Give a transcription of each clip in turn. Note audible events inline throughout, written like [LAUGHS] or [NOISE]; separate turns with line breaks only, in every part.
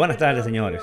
Buenas tardes, señores.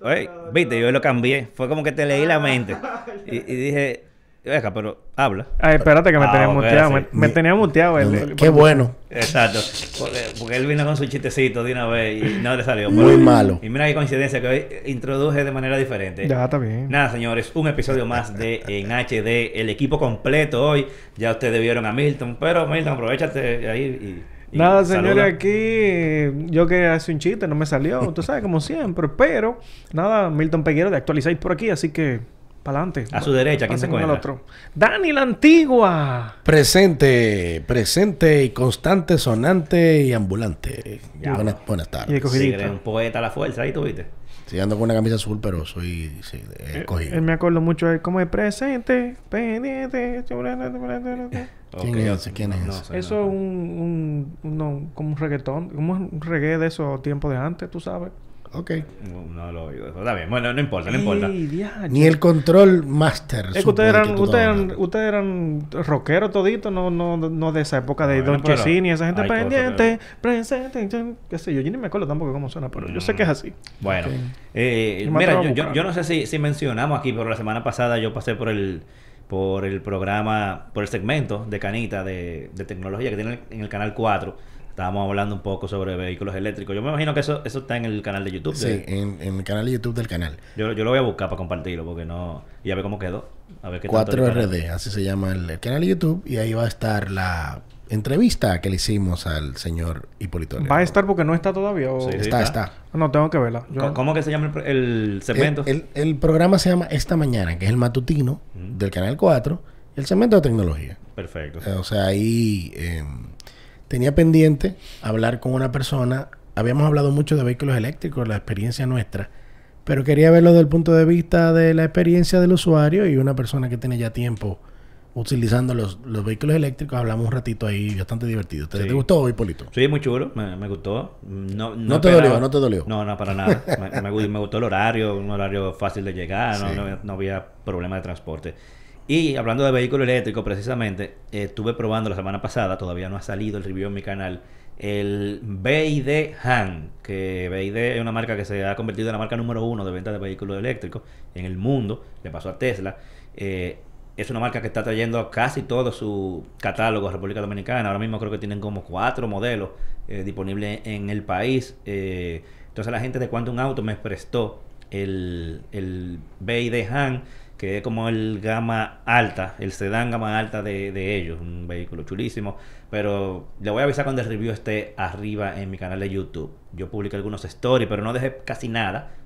Oye, viste, yo lo cambié. Fue como que te leí la mente. Y, y dije, venga, pero habla.
Ay, espérate que me
Ah,
tenía muteado.
sí.
Me, me tenía muteado.
No,
el-
Qué bueno.
Exacto. Porque, porque él vino con su chistecito de una vez y no le salió.
Muy
Pero-
malo.
Y mira qué coincidencia que hoy introduje de manera diferente.
Ya, está bien.
Nada, señores, un episodio más de En HD, el equipo completo hoy. Ya ustedes vieron a Milton, pero Milton, aprovechate ahí y. y
Nada, señores, aquí yo quería hacer un chiste, no me salió, [LAUGHS] tú sabes, como siempre. Pero, nada, Milton Peguero de Actualizáis por aquí, así que, para adelante.
A su derecha, ¿quién se encuentra?
otro? Dani la Antigua.
Presente, presente y constante, sonante y ambulante.
Ya,
buenas, buenas
Y
tardes.
escogidita.
Sí, eres un poeta a la fuerza, ahí tú viste.
Sí, ando con una camisa azul, pero soy sí,
Eh,
escogido.
Él me acuerdo mucho de cómo es presente, pendiente.
¿Quién
Ok,
es ese? ¿Quién es ese?
sé,
Eso es un, un, no, como un reggaetón, como un reggae de esos tiempos de antes, tú sabes.
Ok.
No, lo he oído. Está bien, bueno, no importa, no importa.
Ni el control master.
Es que ustedes
de
eran, ustedes eran, ustedes eran rockeros toditos, no, no, no de esa época de
Bueno,
Don Chesini, esa gente pendiente, presente, qué sé yo, yo ni me acuerdo tampoco cómo suena, pero yo sé que es así.
Bueno, eh,
Yo
mira, yo, yo no sé si, si mencionamos aquí, pero la semana pasada yo pasé por el por el programa, por el segmento de Canita de, de tecnología que tiene en el canal 4. Estábamos hablando un poco sobre vehículos eléctricos. Yo me imagino que eso, eso está en el canal de YouTube.
Sí,
de-
en, en el canal de YouTube del canal.
yo, yo lo voy a buscar para compartirlo porque no... Y a ver cómo quedó. A ver qué tanto le
4RD, así se llama el, el canal de YouTube. Y ahí va a estar la entrevista que le hicimos al señor Hipólito.
Va a estar porque no está todavía. O...
Sí, sí.
Está,
está.
está.
No, tengo que verla. Yo-
¿Cómo, que se llama el, el segmento?
El, el- el programa se llama Esta Mañana, que es el matutino
Ujú.
del canal 4, el segmento de tecnología.
Perfecto.
Eh, O sea, ahí eh, tenía pendiente hablar con una persona. Habíamos hablado mucho de vehículos eléctricos, la experiencia nuestra, pero quería verlo desde el punto de vista de la experiencia del usuario y una persona que tiene ya tiempo utilizando los, los vehículos eléctricos. Hablamos un ratito ahí, bastante divertido. ¿Te,
Sí.
te gustó, Hipólito?
Sí, muy chulo, me, me gustó. No,
No te
esperaba-
dolió, no te dolió.
No, no, para nada. me, me gu- me gustó el horario, un horario fácil de llegar, no, no, no había problema de transporte. Y hablando de vehículo eléctrico, precisamente, eh, estuve probando la semana pasada, todavía no ha salido el review en mi canal, el BID Han, que BID es una marca que se ha convertido en la marca número uno de venta de vehículos eléctricos en el mundo, le pasó a Tesla. Eh, es una marca que está trayendo casi todo su catálogo a República Dominicana. Ahora mismo creo que tienen como cuatro modelos eh, disponibles en el país. Entonces la gente de Quantum Auto me prestó el, el BID Han, que es como el gama alta, el sedán gama alta de, de ellos. Un vehículo chulísimo. Pero le voy a avisar cuando el review esté arriba en mi canal de YouTube. Yo publiqué algunos stories, pero no dejé casi nada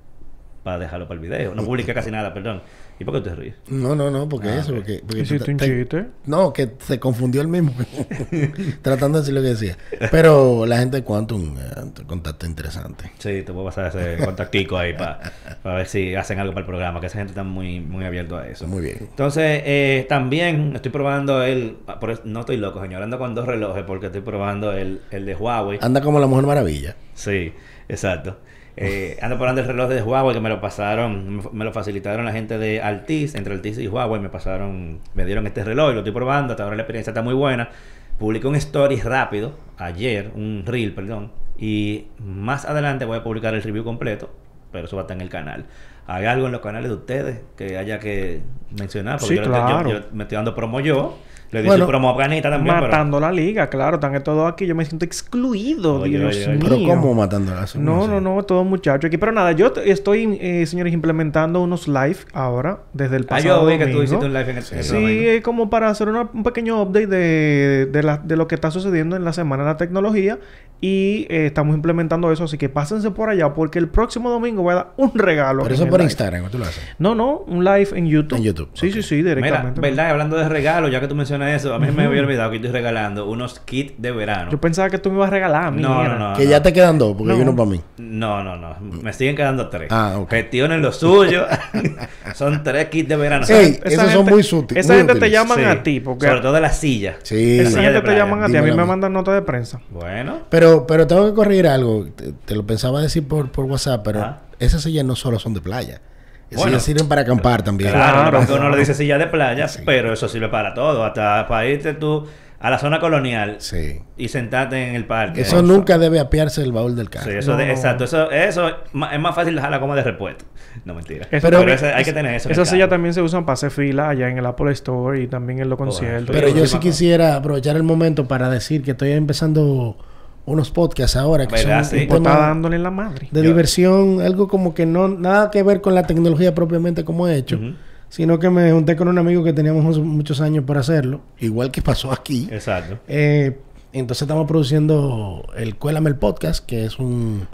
para dejarlo para el video. No publiqué casi nada, perdón. ¿Y por qué te ríes?
No, no, no, porque
Ah,
eso, porque, porque
Hiciste
te-
un
te-
chiste.
No, que se confundió el mismo. [LAUGHS] [LAUGHS] Tratando de decir lo que decía. Pero la gente de Quantum, eh, contacto interesante.
Sí, te voy a pasar ese contactico ahí para ver si hacen algo para el programa, que esa gente está muy, muy abierto a eso.
Muy bien.
Entonces, eh, también estoy probando el... ah, no estoy loco, señor, ando con dos relojes porque estoy probando el, el de Huawei.
Anda como la Mujer Maravilla.
Sí, exacto. Eh, ando probando el reloj de Huawei que me lo pasaron, me, lo facilitaron la gente de Altis, entre Altis y Huawei me pasaron, me dieron este reloj y lo estoy probando, hasta ahora la experiencia está muy buena. Publiqué un story rápido, ayer, un reel, perdón, y más adelante voy a publicar el review completo, pero eso va a estar en el canal. ¿Hay algo en los canales de ustedes que haya que mencionar?
Sí,
yo, yo-
claro.
yo me estoy dando promo yo, le di
Bueno,
su promo a también, pero-
Matando la liga, claro, están en todo aquí. Yo me siento excluido,
Oye,
Dios
oye, oye.
mío.
Pero ¿cómo matando a
No, no, no, todo muchacho aquí. Pero nada, yo estoy, eh, señores, implementando unos live ahora, desde el
Ah,
pasado
yo vi que tú hiciste un live en el,
Sí.
el
Sí, es como para hacer una- un pequeño update de, de, la- de lo que está sucediendo en la semana de la tecnología. Y eh, estamos implementando eso, así que pásense por allá porque el próximo domingo voy a dar un regalo.
Pero eso por
live.
Instagram, ¿cómo tú lo haces?
No, no, un live en YouTube.
En YouTube,
Sí, sí, sí,
Mira,
directamente.
verdad, hablando de regalos, ya que tú mencionas eso, a mí me había olvidado que estoy regalando unos kits de verano.
Yo pensaba que tú me ibas a regalar a mí.
No,
mira.
no, no.
que ya te quedan dos, porque
No.
hay uno para mí.
No, no, no. Me siguen quedando tres.
Ah, ok.
Gestionen lo suyo. [LAUGHS] Son tres kits de verano.
Ey,
Esa
esos son
gente-
muy sutiles.
Esa
muy
gente te llaman
Sí.
a ti porque
Sobre todo de las sillas.
Sí.
esa
Silla
gente te llaman a ti. A mí me mandan nota de prensa.
Bueno.
Pero, pero tengo que corregir algo. Te, te lo pensaba decir por, por WhatsApp, pero
Ajá.
esas sillas no solo son de playa. Esas
Bueno.
sillas sirven para acampar también.
Claro,
Claro.
porque uno le dice silla de playa, pero eso sirve para todo. Hasta para irte tú a la zona colonial
Sí.
y sentarte en el parque.
Eso nunca debe apiarse del baúl del carro.
Sí, eso de- exacto. Eso, eso es más fácil dejarla como de repuesto. [LAUGHS] No, mentira.
Eso
pero hay que tener eso. el
Esas sillas también se usan para hacer fila allá en el Apple Store y también en los conciertos.
Pero
Sí,
yo
sí,
sí quisiera aprovechar el momento para decir que estoy empezando unos podcasts ahora que
¿Verdad?
son
Sí.
un tema
dándole la madre.
de
Yo-
diversión, algo como que no nada que ver con la tecnología propiamente como he hecho, sino que me junté con un amigo que teníamos muchos- años por hacerlo, igual que pasó aquí.
Exacto.
Eh, entonces estamos produciendo el Cuélame el Podcast, que es un,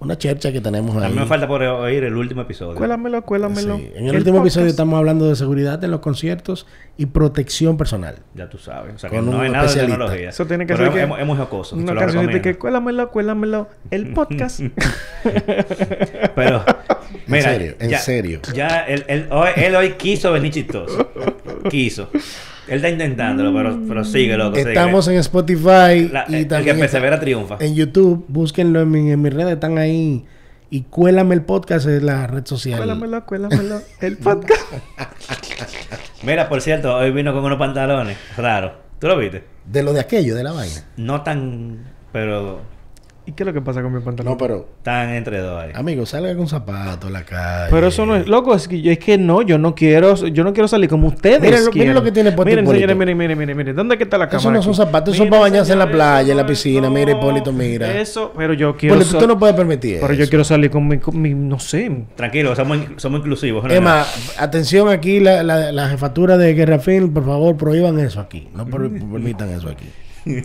una chercha que tenemos
A
ahí.
mí me falta por oír el último episodio.
Cuélamelo, cuélamelo.
Sí. En el, último
podcast.
episodio estamos hablando de seguridad en los conciertos y protección personal.
Ya tú sabes. O sea,
Con
que no
un
hay nada de
especialista.
tecnología.
Eso tiene que
Pero
ser
es,
que-
es- es muy jocoso.
Una canción de que cuélamelo, cuélamelo. El podcast. [LAUGHS]
Pero, mira,
serio, en
ya,
serio.
Ya él, él, hoy, él hoy quiso venir chistoso. Quiso. Él está intentándolo, pero, pero sigue, loco. sigue.
Estamos en Spotify
La-
y
el que
también está
persevera triunfa.
en YouTube. Búsquenlo en, mi- en mis redes, están ahí. Y Cuélame el Podcast es la red social.
cuélamelo, cuélamelo. El podcast. [LAUGHS]
Mira, por cierto, hoy vino con unos pantalones raros. ¿Tú lo viste?
De lo de aquello, de la vaina.
No tan, pero
¿Y qué es lo que pasa con mi pantalón?
No, pero,
tan entre dos ahí.
amigo, salga con zapatos a la calle.
Pero eso no es, loco, es que, yo- es que no, yo no quiero, yo no quiero salir como ustedes.
Miren lo- miren
quieren.
lo que tiene puesto
Miren,
Hipólito.
señores, miren, miren, miren, miren. ¿Dónde que está la cámara?
Eso no son zapatos, eso son para bañarse en la playa, en la piscina. Mira, Hipólito, mira.
Eso, pero yo quiero.
Pero tú, no puedes permitir
Pero
eso.
yo quiero salir con mi, con mi- no sé.
Tranquilo, somos, somos inclusivos. ¿no?
Emma, atención aquí, la, la, la jefatura de Guerra Film, por favor, prohíban eso aquí. No per- permitan eso aquí.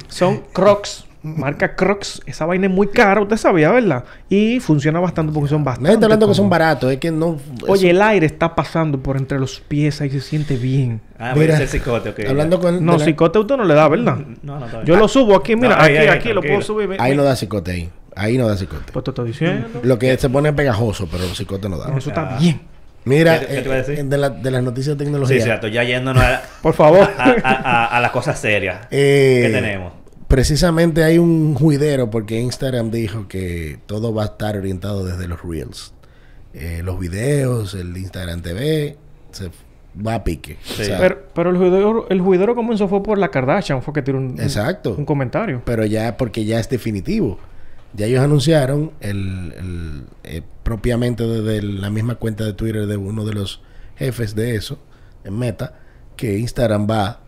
Son Crocs. Marca Crocs. Esa vaina es muy cara, usted sabía, ¿verdad? Y funciona bastante porque son bastante.
Nadie está hablando que son baratos, es que no.
Oye, el aire está pasando por entre los pies ahí se siente bien.
Ah,
Mira,
el psicote, ok.
hablando con.
No,
la-
psicote usted no le da, ¿verdad?
No, no, está bien.
Yo lo subo aquí, mira,
No, ahí,
aquí,
ahí,
aquí lo puedo subir.
Ahí no da cicote ahí. Ahí no da cicote.
Pues te estoy diciendo.
Lo que se pone pegajoso, pero el cicote no da.
No, eso está
Ah.
bien.
Mira,
¿Qué te- qué te
eh,
decir?
de, la- de las noticias de
Sí,
tecnología.
cierto, ya yéndonos a,
Por favor.
a, a, a- a las cosas serias.
Eh,
¿Qué tenemos?
Precisamente hay un juidero porque Instagram dijo que todo va a estar orientado desde los Reels. Eh, los videos, el Instagram TV, se va a pique. O
Sí.
sea,
pero, pero el juidero, el juidero comenzó fue por la Kardashian, fue que tiró un, un-
Exacto.
un comentario.
pero ya porque ya es definitivo. Ya ellos anunciaron el, el, eh, propiamente desde la misma cuenta de Twitter de uno de los jefes de eso, en Meta, que Instagram va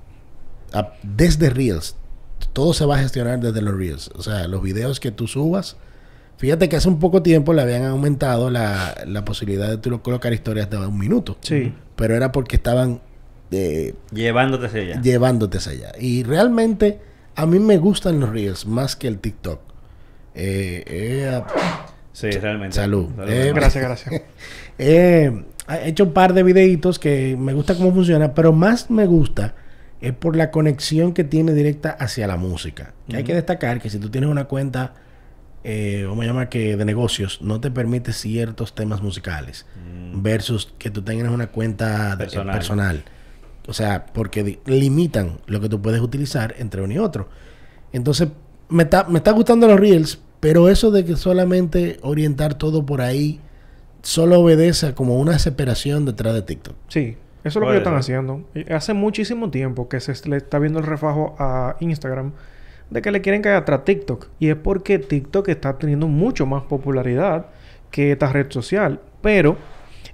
a- desde Reels. Todo se va a gestionar desde los Reels. O sea, los videos que tú subas. Fíjate que hace un poco tiempo le habían aumentado la, la posibilidad de tú colocar historias de un minuto.
Sí.
Pero era porque estaban eh,
Llevándote hacia allá.
llevándote hacia allá. Y realmente a mí me gustan los Reels más que el TikTok. Eh, eh,
Sí, realmente.
Salud. Eh,
hermano.
Gracias, gracias. [LAUGHS]
eh, he hecho un par de videitos que me gusta cómo funciona, pero más me gusta es por la conexión que tiene directa hacia la música. Que Hay que destacar que si tú tienes una cuenta, eh, vamos a llamar que de negocios, no te permite ciertos temas musicales versus que tú tengas una cuenta de-
Personal.
personal. O sea, porque limitan lo que tú puedes utilizar entre uno y otro. Entonces, me está, me está gustando los Reels, pero eso de que solamente orientar todo por ahí solo obedece a como una separación detrás de TikTok.
Sí, eso es lo que ellos están haciendo. Y Hace muchísimo tiempo que se le está viendo el refajo a Instagram de que le quieren caer atrás a TikTok. Y es porque TikTok está teniendo mucho más popularidad que esta red social. Pero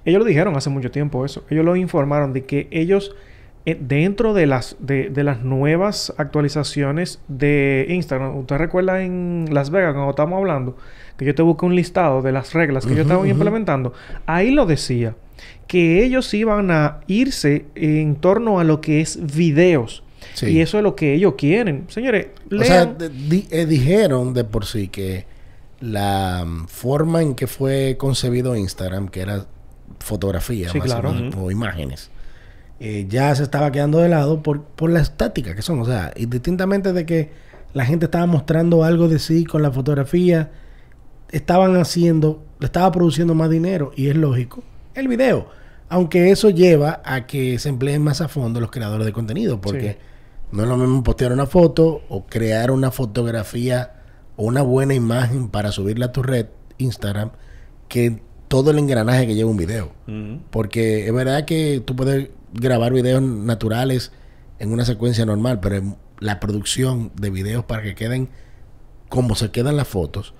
ellos lo dijeron hace mucho tiempo eso. Ellos lo informaron de que ellos eh, dentro de las de, de las nuevas actualizaciones de Instagram, ¿usted recuerda en Las Vegas cuando estábamos hablando que yo te busqué un listado de las reglas que estaban
ujú.
implementando? Ahí lo decía que ellos iban a irse en torno a lo que es videos.
Sí.
Y eso es lo que ellos quieren. Señores,
O sea,
lean-
de- di- eh, dijeron de por sí que la mm, forma en que fue concebido Instagram, que era fotografía
Sí,
más
claro.
o, menos, o imágenes, eh, ya se estaba quedando de lado por, por la estática que son. O sea, indistintamente de que la gente estaba mostrando algo de sí con la fotografía, estaban haciendo, le estaba produciendo más dinero y es lógico el video. Aunque eso lleva a que se empleen más a fondo los creadores de contenido, porque
Sí.
no es lo mismo postear una foto o crear una fotografía o una buena imagen para subirla a tu red Instagram que todo el engranaje que lleva un video. Porque es verdad que tú puedes grabar videos naturales en una secuencia normal, pero la producción de videos para que queden como se quedan las fotos,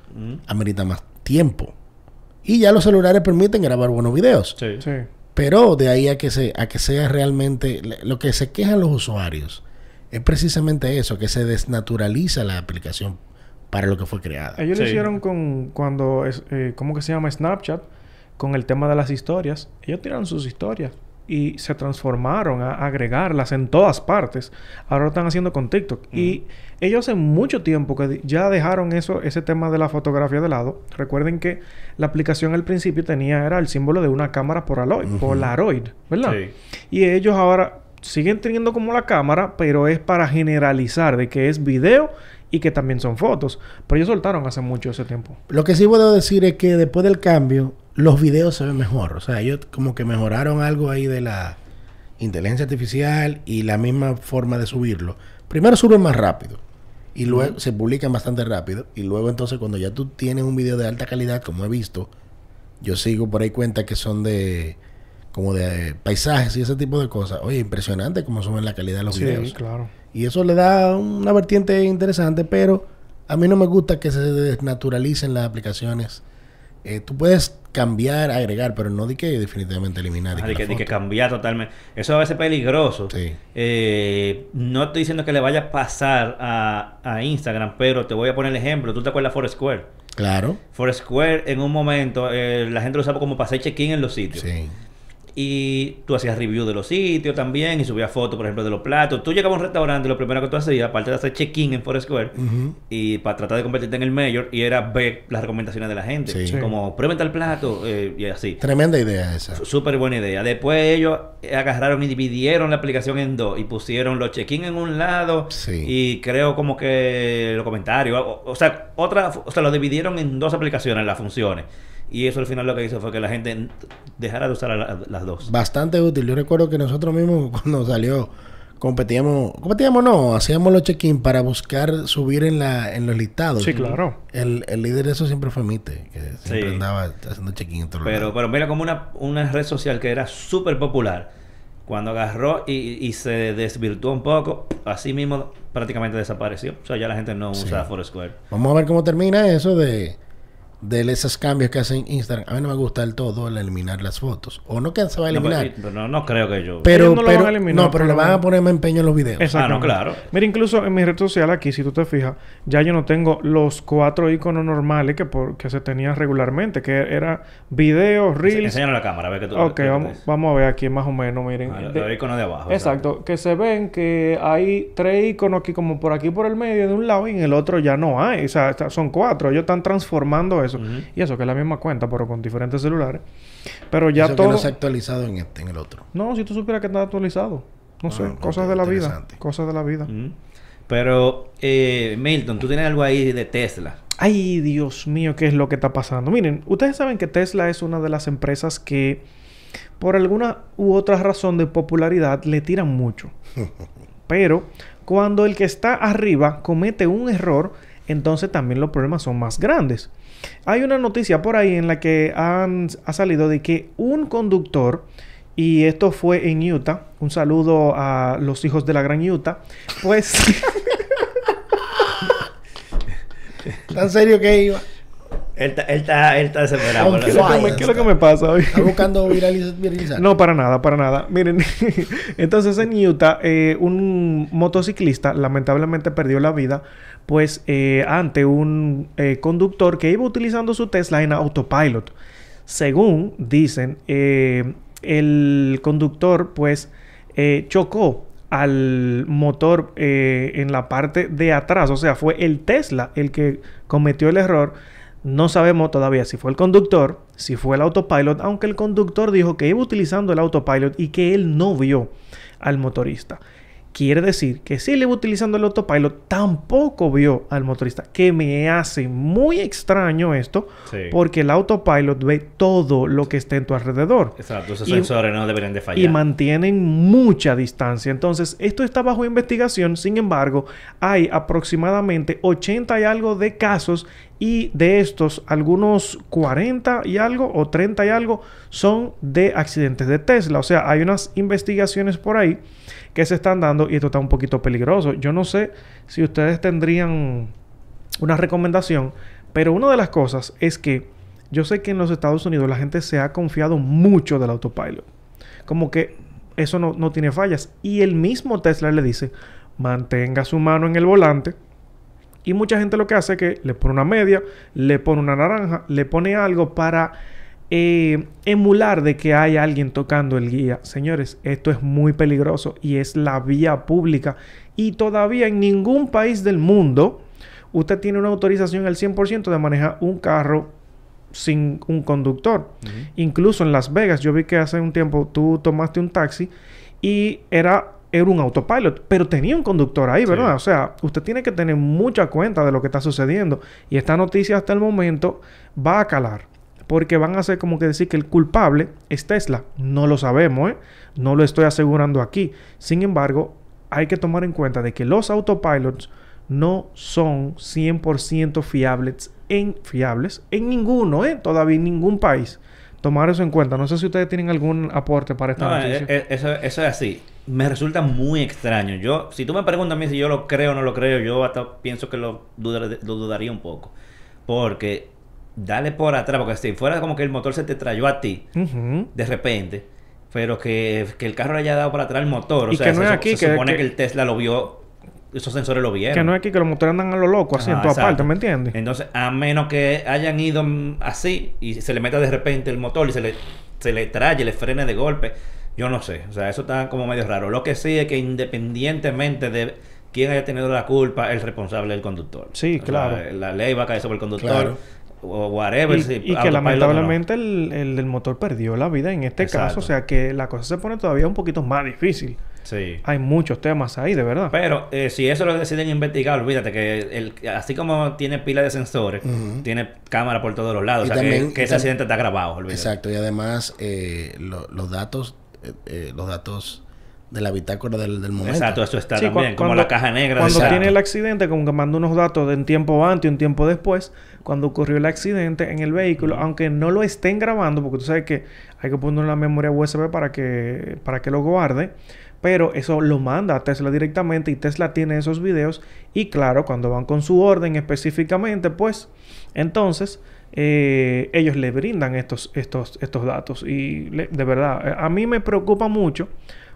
amerita más tiempo. Y ya los celulares permiten grabar buenos videos.
Sí.
Sí.
Pero de ahí a que, se, a que sea realmente... Lo que se quejan los usuarios es precisamente eso, que se desnaturaliza la aplicación para lo que fue creada.
Ellos lo hicieron con cuando es, eh, ¿cómo que se llama? Snapchat, con el tema de las historias. Ellos tiraron sus historias y se transformaron a agregarlas en todas partes. Ahora lo están haciendo con TikTok. Y ellos hace mucho tiempo que ya dejaron eso, ese tema de la fotografía de lado. Recuerden que la aplicación al principio tenía, era el símbolo de una cámara Polaroid, Polaroid, ¿verdad?
Sí.
Y ellos ahora siguen teniendo como la cámara, pero es para generalizar de que es video y que también son fotos. Pero ellos soltaron hace mucho ese tiempo.
Lo que sí puedo decir es que después del cambio, los videos se ven mejor. O sea, ellos como que mejoraron algo ahí de la inteligencia artificial y la misma forma de subirlo. Primero suben más rápido y luego se publican bastante rápido. Y luego entonces cuando ya tú tienes un video de alta calidad, como he visto, yo sigo por ahí cuenta que son de como de paisajes y ese tipo de cosas. Oye, impresionante cómo suben la calidad de los
Sí,
videos.
claro.
Y eso le da una vertiente interesante, pero a mí no me gusta que se desnaturalicen las aplicaciones. Eh, tú puedes cambiar, agregar, pero no di que definitivamente eliminar. di
Ajá,
que
cambiar totalmente. Eso a veces es peligroso.
Sí.
Eh, no estoy diciendo que le vaya a pasar a, a Instagram, pero te voy a poner el ejemplo. ¿Tú te acuerdas de Foursquare?
Claro.
Foursquare en un momento eh, la gente lo usaba como para hacer check-in en los sitios.
Sí.
Y tú hacías review de los sitios también y subías fotos, por ejemplo, de los platos. Tú llegabas a un restaurante y lo primero que tú hacías, aparte de hacer check-in en Foursquare, y para tratar de convertirte en el mayor, y era ver las recomendaciones de la gente.
Sí.
Sí.
Como, prueben tal plato eh, y así.
Tremenda idea esa.
Súper buena idea. Después ellos agarraron y dividieron la aplicación en dos y pusieron los check-in en un lado
Sí.
y creo como que los comentarios. O, o sea, otra, o sea, lo dividieron en dos aplicaciones, las funciones. Y eso al final lo que hizo fue que la gente dejara de usar la- las dos.
Bastante útil. Yo recuerdo que nosotros mismos [LAUGHS] cuando salió competíamos, competíamos no, hacíamos los check-in para buscar subir en la en los listados.
Sí, claro.
El, el líder de eso siempre fue Mite, que siempre
Sí.
andaba haciendo check-in
Pero, pero mira como una, una red social que era súper popular. Cuando agarró y, y se desvirtuó un poco, así mismo prácticamente desapareció. O sea, ya la gente no
Sí.
usa Foursquare.
Vamos a ver cómo termina eso de, de esos cambios que hacen Instagram. A mí no me gusta del todo el eliminar las fotos. O no que se va a eliminar.
no, no creo que yo...
pero,
no lo
pero,
van a eliminar,
no, pero le van a poner más empeño en los videos.
Exactamente.
Ah, no, claro.
Mira, incluso en mi red social aquí, si tú te fijas, ya yo no tengo los cuatro iconos normales que, por, que se tenían regularmente, que era videos, reels.
Enséñalo a la cámara, a ver que tú...
Ok, vamos,
ves.
vamos a ver aquí más o menos, miren.
Ah,
De-
los iconos de abajo.
Exacto, que se ven que hay tres iconos aquí como por aquí por el medio de un lado y en el otro ya no hay. O sea, son cuatro. Ellos están transformando eso. Y eso que es la misma cuenta, pero con diferentes celulares. Pero ya
Eso que
todo...
no se ha actualizado en este, en el otro.
No, si tú supieras que está actualizado. No sé,
Ah,
cosas
ok,
de la vida. Cosas de la vida.
Pero, eh, Milton, tú tienes algo ahí de Tesla.
Ay, Dios mío, ¿qué es lo que está pasando? Miren, ustedes saben que Tesla es una de las empresas que por alguna u otra razón de popularidad le tiran mucho. [LAUGHS] Pero cuando el que está arriba comete un error, entonces también los problemas son más grandes. Hay una noticia por ahí en la que han, ha salido de que un conductor, y esto fue en Utah, un saludo a los hijos de la gran Utah, pues... [LAUGHS]
¿Tan serio que iba?
Él está, él está, él está desesperado.
Aunque
¿Qué es lo que me- qué es lo que me pasa hoy?
¿Está buscando viraliz- viralizar?
No, para nada, para nada. Miren, [LAUGHS] entonces en Utah, eh, un motociclista lamentablemente perdió la vida, pues eh, ante un eh, conductor que iba utilizando su Tesla en autopilot. Según dicen, eh, el conductor pues chocó al motor en la parte de atrás, o sea, fue el Tesla el que cometió el error. No sabemos todavía si fue el conductor, si fue el autopilot, aunque el conductor dijo que iba utilizando el autopilot y que él no vio al motorista. Quiere decir que si él iba utilizando el autopilot, tampoco vio al motorista. Que me hace muy extraño esto,
Sí.
porque el autopilot ve todo lo que está en tu alrededor
Exacto, esos
Y-
sensores no deberían de fallar.
y mantienen mucha distancia. Entonces, esto está bajo investigación. Sin embargo, hay aproximadamente 80 y algo de casos Y de estos, algunos 40 y algo o 30 y algo son de accidentes de Tesla. O sea, hay unas investigaciones por ahí que se están dando y esto está un poquito peligroso. Yo no sé si ustedes tendrían una recomendación, pero una de las cosas es que yo sé que en los Estados Unidos la gente se ha confiado mucho del autopilot. Como que eso no, no tiene fallas. Y el mismo Tesla le dice, mantenga su mano en el volante. Y mucha gente lo que hace es que le pone una media, le pone una naranja, le pone algo para eh, emular de que hay alguien tocando el guía. Señores, esto es muy peligroso y es la vía pública. Y todavía en ningún país del mundo usted tiene una autorización al 100% de manejar un carro sin un conductor. Incluso en Las Vegas, yo vi que hace un tiempo tú tomaste un taxi y era, era un autopilot, pero tenía un conductor ahí, ¿verdad? O sea, usted tiene que tener mucha cuenta de lo que está sucediendo. Y esta noticia hasta el momento va a calar. Porque van a hacer como que decir que el culpable es Tesla. No lo sabemos, ¿eh? No lo estoy asegurando aquí. Sin embargo, hay que tomar en cuenta de que los autopilots no son 100% fiables en, fiables en ninguno, ¿eh? Todavía en ningún país. Tomar eso en cuenta. No sé si ustedes tienen algún aporte para esta
No,
noticia.
eh, eh, eso, eso es así. Me resulta muy extraño. Yo, si tú me preguntas a mí si yo lo creo o no lo creo, yo hasta pienso que lo, dudar- lo dudaría un poco. Porque dale por atrás, porque si fuera como que el motor se te trayó a ti de repente, pero que, que el carro le haya dado para atrás el motor, o
Y
sea,
que no
se,
es aquí,
se
que-
supone
que-
que... el Tesla lo vio, esos sensores lo vieron.
Que no es aquí que los motores andan a lo loco, así en
Ajá,
toda
exacto.
parte, ¿me entiendes?
Entonces, a menos que hayan ido así y se le meta de repente el motor y se le, se le traye, le frene de golpe, yo no sé. O sea, eso está como medio raro. Lo que sí es que independientemente de quién haya tenido la culpa, el responsable es el conductor.
Sí,
O
claro.
sea, la ley va a caer sobre el conductor.
Claro.
O whatever.
Y,
si
y que
no.
lamentablemente el, el motor perdió la vida en este
Exacto.
caso. O sea que la cosa se pone todavía un poquito más difícil.
Sí.
Hay muchos temas ahí, de verdad.
Pero eh, si eso lo deciden investigar, olvídate que el, así como tiene pila de sensores, tiene cámara por todos los lados.
Y
o sea,
también-
que, ese accidente está grabado, olvídate.
Exacto, y además eh, lo- los datos, eh, eh, los datos de la bitácora del, del momento.
Exacto, eso está
Sí,
también. como
cuando-
la caja negra.
Cuando
Exacto.
tiene el accidente, como que manda unos datos de un tiempo antes y un tiempo después, cuando ocurrió el accidente en el vehículo, aunque no lo estén grabando, porque tú sabes que hay que poner una memoria USB para que, para que lo guarde, pero eso lo manda a Tesla directamente y Tesla tiene esos videos y claro, cuando van con su orden específicamente, pues entonces eh, ellos le brindan estos, estos, estos datos y le- de verdad, a mí me preocupa mucho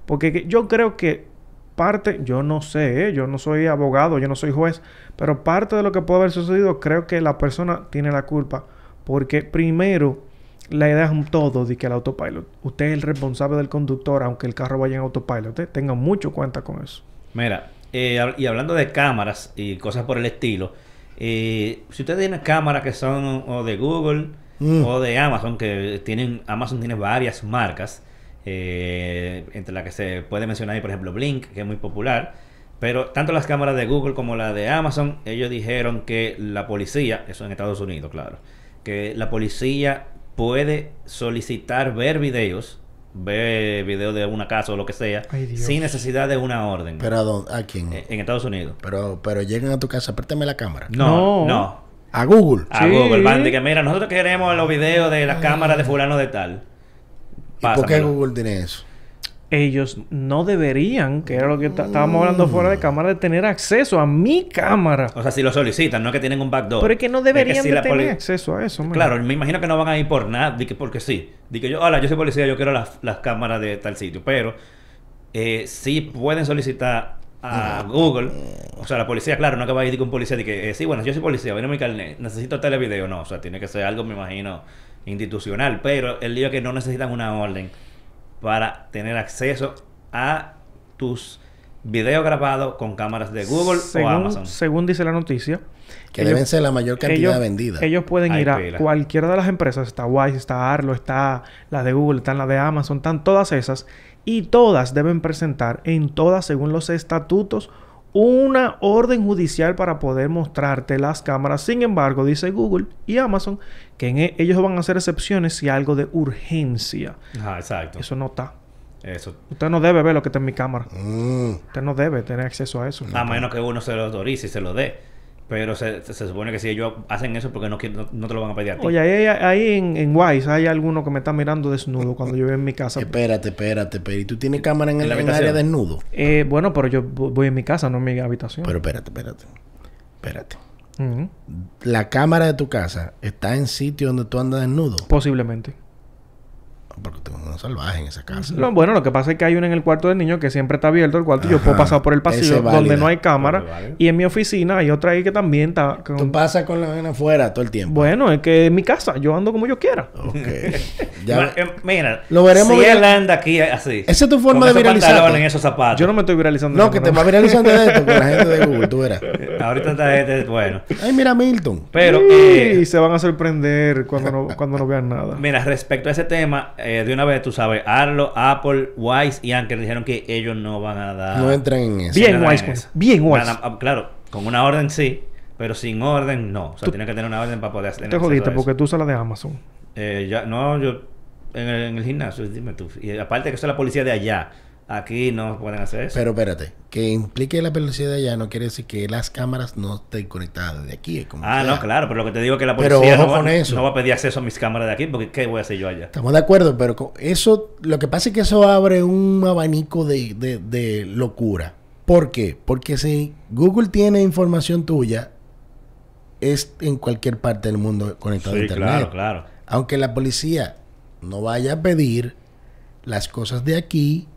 porque que- yo creo que parte, yo no sé, ¿eh? yo no soy abogado, yo no soy juez, pero parte de lo que puede haber sucedido, creo que la persona tiene la culpa. Porque primero le dejan todo de que el autopilot. Usted es el responsable del conductor, aunque el carro vaya en autopilot. ¿eh? Tengan mucho cuenta con eso.
Mira, eh, y hablando de cámaras y cosas por el estilo, eh, si usted tiene cámaras que son o de Google
Mm.
o de Amazon, que tienen, Amazon tiene varias marcas, eh, entre las que se puede mencionar por ejemplo, Blink, que es muy popular, pero tanto las cámaras de Google como la de Amazon, ellos dijeron que la policía, eso en Estados Unidos, claro, que la policía puede solicitar ver videos, ver videos de una casa o lo que sea,
Ay,
sin necesidad de una orden.
Pero ¿a, dónde? ¿A quién?
Eh, en Estados Unidos.
Pero, pero llegan a tu casa, préstame la cámara.
No,
No.
no.
A Google.
A
Sí.
Google van de que mira, nosotros queremos los videos de la cámara de fulano de tal.
¿Y por qué. Google tiene eso?
Ellos no deberían, que era lo que estábamos hablando fuera de cámara, de tener acceso a mi cámara.
O sea, si lo solicitan, no es que tienen un backdoor.
Pero es que no deberían
si
de
la
tener acceso a eso. man.
Claro, me imagino que no van a ir por nada, di que porque sí. Di que yo, hola, yo soy policía, yo quiero las, las cámaras de tal sitio. Pero eh, sí pueden solicitar a Google, o sea, la policía, claro, no que va a ir con un policía de que, eh, sí, bueno, yo soy policía, viene mi carnet, necesito televideo, no, o sea, tiene que ser algo, me imagino, institucional, pero el lío es que no necesitan una orden para tener acceso a tus videos grabados con cámaras de Google
según,
o Amazon.
según dice la noticia,
Que
ellos-
deben ser la mayor cantidad
ellos,
vendida.
ellos pueden ir a
pila.
cualquiera de las empresas. Está Wise, está Arlo, está la de Google, están la de Amazon, están todas esas. Y todas deben presentar en todas, según los estatutos, una orden judicial para poder mostrarte las cámaras. Sin embargo, dice Google y Amazon que en e- ellos van a hacer excepciones si hay algo de urgencia.
Ajá, exacto.
Eso no está.
Eso.
Usted no debe ver lo que está en mi cámara.
Mm.
Usted no debe tener acceso a eso.
A menos que uno se lo autorice y se lo dé. Pero se, se- se supone que si ellos hacen eso porque no, no, no te lo van a pedir a ti.
Oye, ahí, ahí en, en Wise hay alguno que me está mirando desnudo cuando yo voy en mi casa.
Espérate, espérate, pero ¿y tú tienes cámara en,
En
el
la
en
habitación.
área desnudo?
Eh, bueno, pero yo vo- voy en mi casa, no en mi habitación.
Pero espérate, espérate. Espérate.
Ujú.
La cámara de tu casa está en sitio donde tú andas desnudo.
Posiblemente.
Porque tengo unos salvajes en esa casa.
Lo, bueno, lo que pasa es que hay uno en el cuarto del niño que siempre está abierto el cuarto y yo puedo pasar por el pasillo
válida.
donde no hay cámara. Y en mi oficina hay otra ahí que también está... con-
Tú pasas con la vena afuera todo el tiempo.
Bueno, es que es mi casa. Yo ando como yo quiera.
Ok. [LAUGHS] Ya,
eh, Mira,
Lo veremos
si él anda aquí así.
Esa es tu forma
con
de
pantalones en esos zapatos.
Yo no me estoy viralizando.
no, que te va viralizando de esto con la [LAUGHS] gente de Google, tú verás.
Ahorita está este, bueno.
Ay, mira Milton.
Pero,
Sí,
eh,
se van a sorprender cuando no, cuando no vean nada.
mira, respecto a ese tema, eh, de una vez tú sabes, Arlo, Apple, Wise y Anker dijeron que ellos no van a dar.
No entran en eso.
Bien, Wise,
en
pues.
eso.
Bien, Wise.
Nada- ah, claro, con una orden sí, pero sin orden no. O sea,
Tú-
tiene que tener una orden para poder hacer
Te jodiste porque tú usas la de Amazon.
Eh, ya, no, yo en el, en el gimnasio, dime tú. Y aparte que soy la policía de allá, aquí no pueden hacer eso.
Pero espérate, que implique la velocidad de allá no quiere decir que las cámaras no estén conectadas desde aquí. como
ah,
sea.
no, claro, pero lo que te digo es que la policía no, va,
con eso.
no va a pedir acceso a mis cámaras de aquí, porque ¿qué voy a hacer yo allá?
Estamos de acuerdo, pero con eso, lo que pasa es que eso abre un abanico de, de- de locura. ¿Por qué? Porque si Google tiene información tuya, es en cualquier parte del mundo conectado a
Sí,
Internet.
claro, claro.
Aunque la policía no vaya a pedir las cosas de aquí,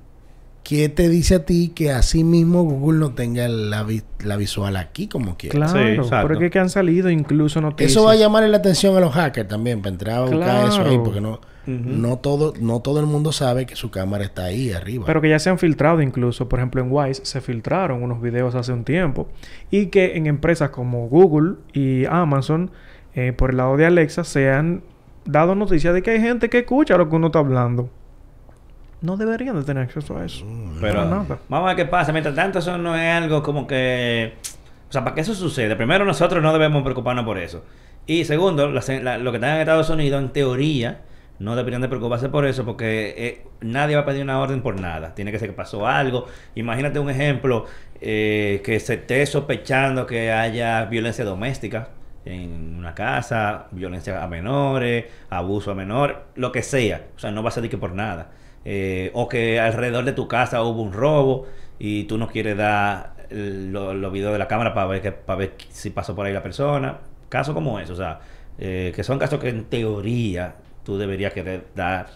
¿qué te dice a ti que así mismo Google no tenga la, vi- la visual aquí como quiera?
Claro, pero es que, han salido incluso noticias.
Eso va a llamar la atención a los hackers también para entrar a buscar eso ahí, porque no, no, todo, no todo el mundo sabe que su cámara está ahí arriba.
Pero que ya se han filtrado incluso. Por ejemplo, en Wise se filtraron unos videos hace un tiempo. Y que en empresas como Google y Amazon, eh, por el lado de Alexa, se han dado noticias de que hay gente que escucha lo que uno está hablando. No deberían de tener acceso a eso.
Pero
Para nada.
vamos a ver qué pasa. Mientras tanto, eso no es algo como que... O sea, para que eso suceda, primero nosotros no debemos preocuparnos por eso. Y segundo, las- la- lo que están en Estados Unidos, en teoría, no deberían de preocuparse por eso porque eh, nadie va a pedir una orden por nada. Tiene que ser que pasó algo. Imagínate un ejemplo eh, que se esté sospechando que haya violencia doméstica en una casa, violencia a menores, abuso a menores, lo que sea. O sea, no va a ser de que por nada. Eh, o que alrededor de tu casa hubo un robo y tú no quieres dar el- lo- los videos de la cámara para ver, que, para ver si pasó por ahí la persona. Casos como eso, o sea, eh, que son casos que en teoría tú deberías querer dar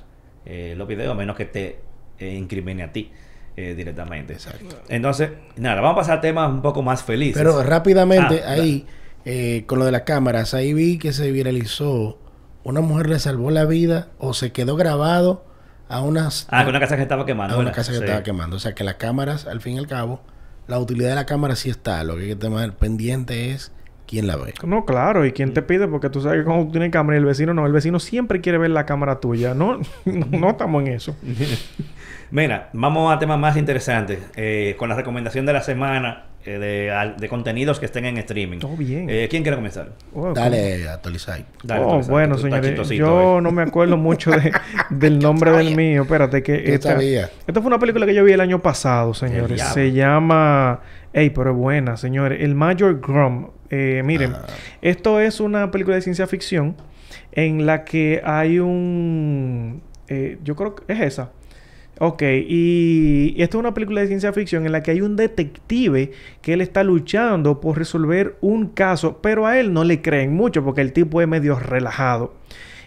eh, los videos a menos que te eh, incrimine a ti eh, directamente.
Exacto.
Entonces, nada, vamos a pasar a temas un poco más felices.
Pero rápidamente,
Ah,
ahí, eh, con lo de las cámaras, ahí vi que se viralizó. Una mujer le salvó la vida o se quedó grabado a unas
Ah, que una casa que estaba quemando.
a una casa que
Sí.
estaba quemando. O sea que las cámaras, al fin y al cabo, la utilidad de la cámara sí está. Lo que hay que tener pendiente es quién la ve.
No, claro. ¿Y quién te pide? Porque tú sabes que cuando tú tienes cámara y el vecino no. El vecino siempre quiere ver la cámara tuya. No, [LAUGHS] no, no estamos en eso. [LAUGHS]
Mira, vamos a temas más interesantes. eh, con la recomendación de la semana eh, de, al- de contenidos que estén en streaming.
Todo bien.
Eh, ¿Quién quiere comenzar?
Oh,
Dale, actualizar.
Dale,
oh, bueno, señores. Yo no me acuerdo mucho de- [LAUGHS] del nombre del mío. Espérate, que
¿Qué
esta,
sabía?
esta fue una película que yo vi el año pasado, señores. Se llama... Ey, pero es buena, señores. El Major Grum. Eh, miren,
Ah.
esto es una película de ciencia ficción en la que hay un... eh, yo creo que es esa. Ok, y esto es una película de ciencia ficción en la que hay un detective que él está luchando por resolver un caso, pero a él no le creen mucho porque el tipo es medio relajado.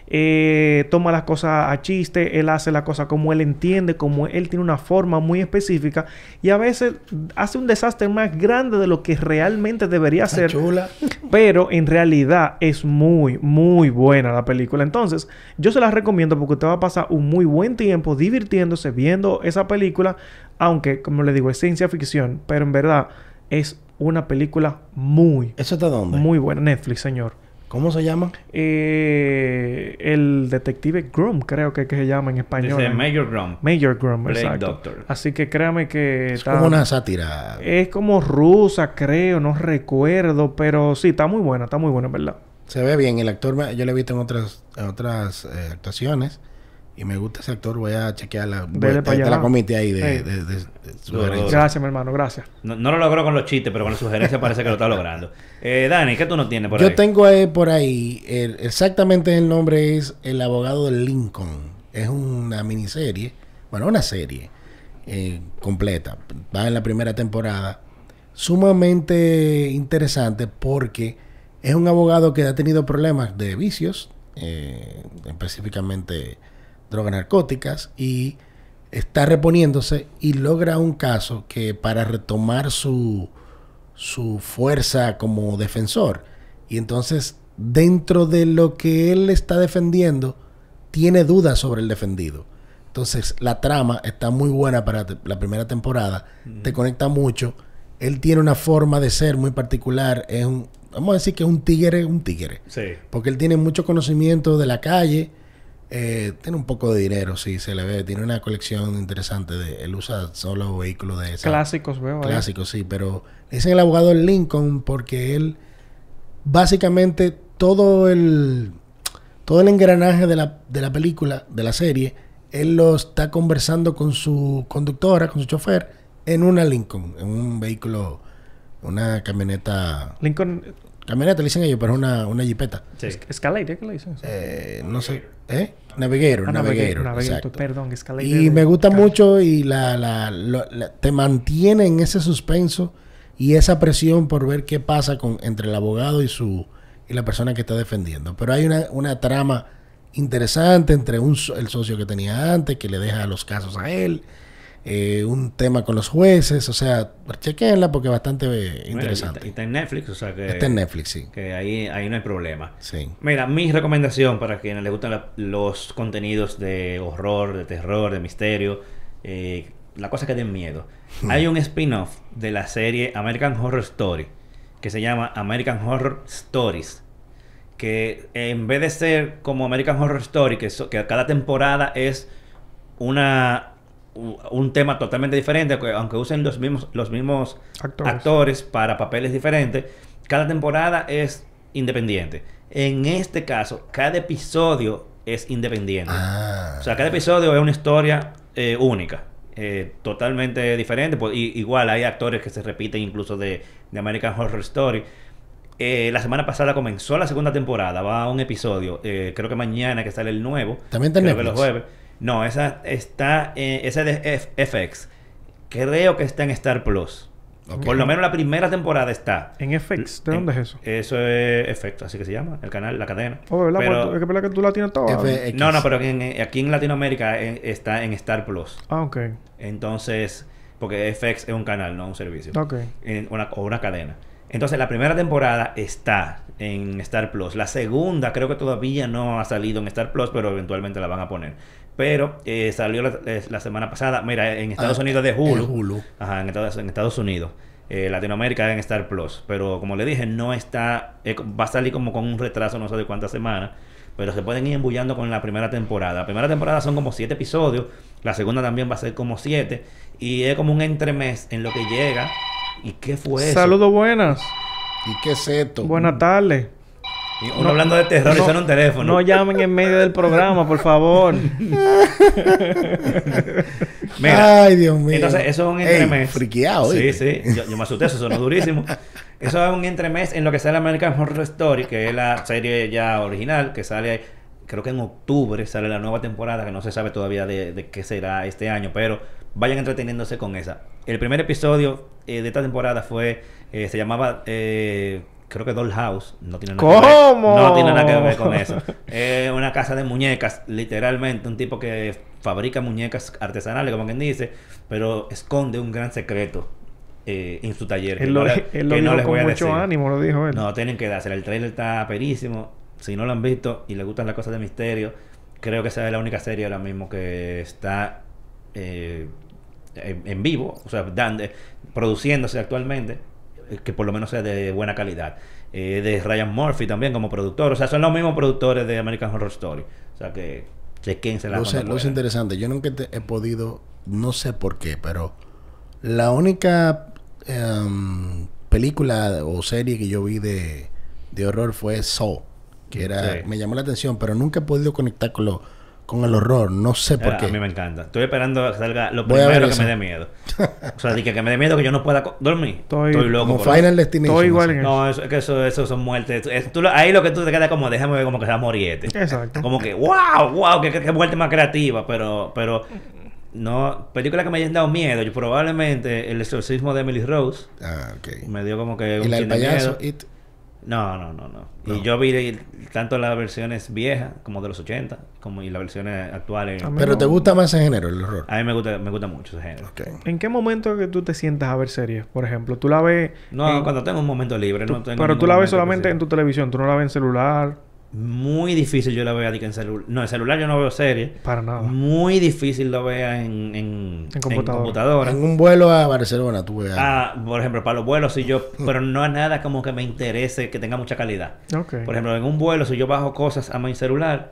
Eh, toma las cosas a chiste, él hace la cosa como él entiende, como él tiene una forma muy específica y a veces hace un desastre más grande de lo que realmente debería
Está
ser.
chula. [LAUGHS]
Pero en realidad es muy, muy buena la película. Entonces, yo se la recomiendo porque usted va a pasar un muy buen tiempo divirtiéndose viendo esa película. Aunque, como le digo, es ciencia ficción. Pero en verdad es una película muy,
¿Eso está dónde?
muy buena. Netflix, señor.
¿Cómo se llama?
Eh, el detective Grum, creo que, que se llama en español.
Dice Major Grum.
Major Grum,
Blake
exacto.
Doctor.
Así que créame que
Es
está-
como una sátira.
es como rusa, creo, no recuerdo, pero sí, está muy buena, está muy buena, en verdad.
Se ve bien. El actor, yo lo he visto en otras, en otras eh, actuaciones. Y me gusta ese actor, voy a chequear la, voy-
Dele
te, la comité ahí de, de, de- de sugerencias.
Gracias, mi hermano. Gracias.
No, no lo logró con los chistes, pero con la sugerencia parece que lo está logrando. Eh, Dani, ¿qué tú no tienes por
Yo
ahí?
tengo ahí por ahí, el- exactamente el nombre es El abogado de Lincoln. Es una miniserie, bueno, una serie eh, completa. Va en la primera temporada. Sumamente interesante porque es un abogado que ha tenido problemas de vicios, eh, específicamente drogas narcóticas, y está reponiéndose y logra un caso que para retomar su, su fuerza como defensor. Y entonces, dentro de lo que él está defendiendo, tiene dudas sobre el defendido. Entonces, la trama está muy buena para la primera temporada. Te conecta mucho. Él tiene una forma de ser muy particular. Es un, vamos a decir que es un tigre, un tigre.
Sí.
Porque él tiene mucho conocimiento de la calle. Eh, tiene un poco de dinero, sí, se le ve. Tiene una colección interesante. De, él usa solo vehículos de esa,
Clásicos, veo. ahí.
Clásico, sí, pero le dicen el abogado Lincoln porque él básicamente todo el todo el engranaje de la, de la película, de la serie, él lo está conversando con su conductora, con su chofer, en una Lincoln, en un vehículo, una camioneta,
Lincoln
camioneta le dicen ellos, pero es una, una jipeta.
Sí.
Escalade, ¿qué le dicen?
Eh, no sé, ¿eh? Navigator,
Ah,
exacto.
Perdón, Escalade.
Y me gusta mucho y la, la- lo- la- te mantiene en ese suspenso y esa presión por ver qué pasa con entre el abogado y su y la persona que está defendiendo. Pero hay una, una trama interesante entre un, el socio que tenía antes, que le deja los casos a él, eh, un tema con los jueces, o sea, chequenla porque es bastante eh,
Mira,
interesante.
está, en Netflix, o sea que,
Está en Netflix, sí.
que ahí, ahí no hay problema.
Sí.
Mira, mi recomendación para quienes les gustan la- los contenidos de horror, de terror, de misterio, eh, la cosa que den miedo. Hay un spin-off de la serie American Horror Story que se llama American Horror Stories. Que en vez de ser como American Horror Story, que, so- que cada temporada es una un tema totalmente diferente, que aunque usen los mismos, los mismos
Actores.
actores para papeles diferentes, cada temporada es independiente. En este caso, cada episodio es independiente.
Ah.
O sea, cada episodio es una historia eh, única, eh, totalmente diferente. Pues, y- igual hay actores que se repiten incluso de, de American Horror Story. Eh, la semana pasada comenzó la segunda temporada, va a un episodio. eh, creo que mañana que sale el nuevo.
También en
creo que los jueves. No, esa está, eh, esa es de F- FX. Creo que está en Star Plus. Por lo menos la primera temporada está.
En FX, ¿de
En-
dónde es eso?
Eso es Efecto, así que se llama, el canal, la cadena.
Oh, ¿verdad?
Pero-
tú- es que verdad que tú la tienes toda.
FX.
no, no, pero aquí en, aquí en Latinoamérica eh, está en Star Plus.
Ah, ok.
Entonces, porque FX es un canal, no un servicio.
Ok.
En una, o una cadena. Entonces, la primera temporada está en Star Plus. La segunda creo que todavía no ha salido en Star Plus, pero eventualmente la van a poner. Pero eh, salió la, eh, la semana pasada. Mira, en Estados
Ah,
Unidos de Hulu.
en Hulu.
Ajá, en Estados, en Estados Unidos. Eh, Latinoamérica en Star Plus. Pero como le dije, no está. eh, va a salir como con un retraso, no sé de cuántas semanas. Pero se pueden ir embullando con la primera temporada. La primera temporada son como siete episodios. La segunda también va a ser como siete. Y es como un entremés en lo que llega. ¿Y qué fue eso?
Saludos buenas.
¿Y qué es esto?
Buenas tardes.
Y uno hablando de terror y suena un teléfono.
No llamen en medio del programa, por favor. [LAUGHS]
Mira,
Ay, Dios mío.
Entonces, eso es un
Ey,
entremés.
friqueado,
Sí, sí. Yo, yo me asusté, eso sonó durísimo. [LAUGHS] Eso es un entremés en lo que sale American Horror Story, que es la serie ya original, que sale, creo que en octubre sale la nueva temporada, que no se sabe todavía de, de qué será este año, pero vayan entreteniendo con esa. El primer episodio eh, de esta temporada fue, eh, se llamaba, eh, creo que Dollhouse. No tiene nada que ver. No tiene nada que ver con eso. [LAUGHS] Es una casa de muñecas, literalmente, un tipo que fabrica muñecas artesanales, como quien dice, pero esconde un gran secreto eh, en su taller.
Él lo,
no
él [LAUGHS] lo
que no
dijo
les
con
voy a
mucho
decir.
ánimo, lo dijo él.
No, tienen que dársela. El trailer está perísimo. Si no lo han visto y les gustan las cosas de misterio, creo que esa es la única serie ahora mismo que está eh, en, en vivo, o sea, dan- produciéndose actualmente, que por lo menos sea de buena calidad. Eh, de Ryan Murphy también como productor. O sea, son los mismos productores de American Horror Story. O sea que
Luce,
cuando
luce
puedan.
interesante. Yo nunca te- he podido, no sé por qué, pero la única em, película o serie que yo vi de, de horror fue Saw, que era,
Sí.
me llamó la atención, pero nunca he podido conectar con, lo- con el horror. No sé por
Eh,
qué.
A mí me encanta. Estoy esperando a que salga lo
Voy
primero que
eso.
me dé miedo. O sea, que, que me dé miedo que yo no pueda dormir.
Estoy-
Estoy, loco.
Como
por
Final
eso.
Destination.
Todo igual en
No, eso, es que eso, eso son muertes. Es- tú lo- ahí lo que tú te quedas como, déjame ver como que se va a morir este.
Exacto.
Como que, wow, wow, qué, qué- qué muerte más creativa. Pero, pero, no, película que me hayan dado miedo. Yo probablemente el exorcismo de Emily Rose
Ah, ok.
me dio como que
Y la del payaso,
miedo.
It.
No, no, no, no.
No.
Y yo vi tanto las versiones viejas como de los 80, como y las versiones actuales.
Pero
no-
te gusta más ese género, el horror.
A mí me gusta, me gusta mucho ese género.
¿En qué momento que tú te sientas a ver series? Por ejemplo, tú la ves...
No,
en-
cuando tengo un momento libre, no tengo
pero tú la ves solamente en tu televisión, tú no la ves en celular,
Muy difícil yo la vea en celular. No, en celular yo no veo series.
para nada.
Muy difícil lo vea en, en,
En computadora.
computadora.
En un vuelo a Barcelona tuve algo.
Ah, por ejemplo, para los vuelos, si yo. pero no es nada como que me interese que tenga mucha calidad.
Ok.
Por ejemplo, en un vuelo, si yo bajo cosas a mi celular,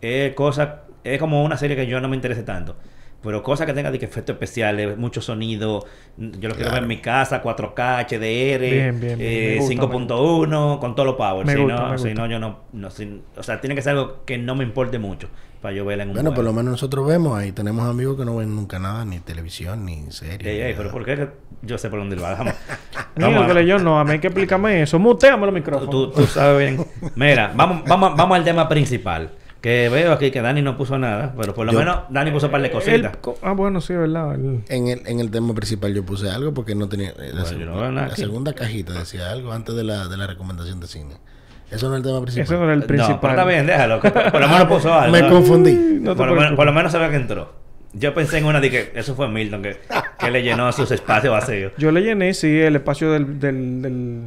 es cosa, es como una serie que yo no me interese tanto. Pero cosas que tengan de que efectos especiales, mucho sonido, yo lo quiero ver en mi casa, 4K, HDR, eh,
Me gusta,
5.1, con todos los powers. Si,
gusta,
no, si no, yo no, no si- o sea, tiene que ser algo que no me importe mucho para yo verla en un
bueno, por lo menos nosotros vemos ahí. Tenemos amigos que no ven nunca nada, ni televisión, ni serie.
Ey, ey, pero ¿por qué? que Yo sé por dónde lo bajamos. [LAUGHS]
Mira, que yo no, a mí hay que explicarme eso. Muteame los micrófonos.
Tú, tú sabes bien. Mira, vamos, vamos, vamos al tema principal. Que veo aquí que Dani no puso nada, pero por lo
Yo-
menos Dani puso un par de cositas.
co- ah, bueno, sí, ¿verdad? El-
En el, en el tema principal yo puse algo porque no tenía... eh, La,
Bueno, no
la segunda cajita decía algo antes de la, de la recomendación de cine. Eso no es el tema principal.
Eso no era el
No,
principal.
pero está bien, déjalo. que por, lo menos puso [LAUGHS] algo.
Me confundí.
No
por, lo menos, por lo menos se ve que entró. Yo pensé en una de que eso fue Milton, que, que le llenó sus espacios vacíos.
Yo le llené, sí, el espacio del... del, del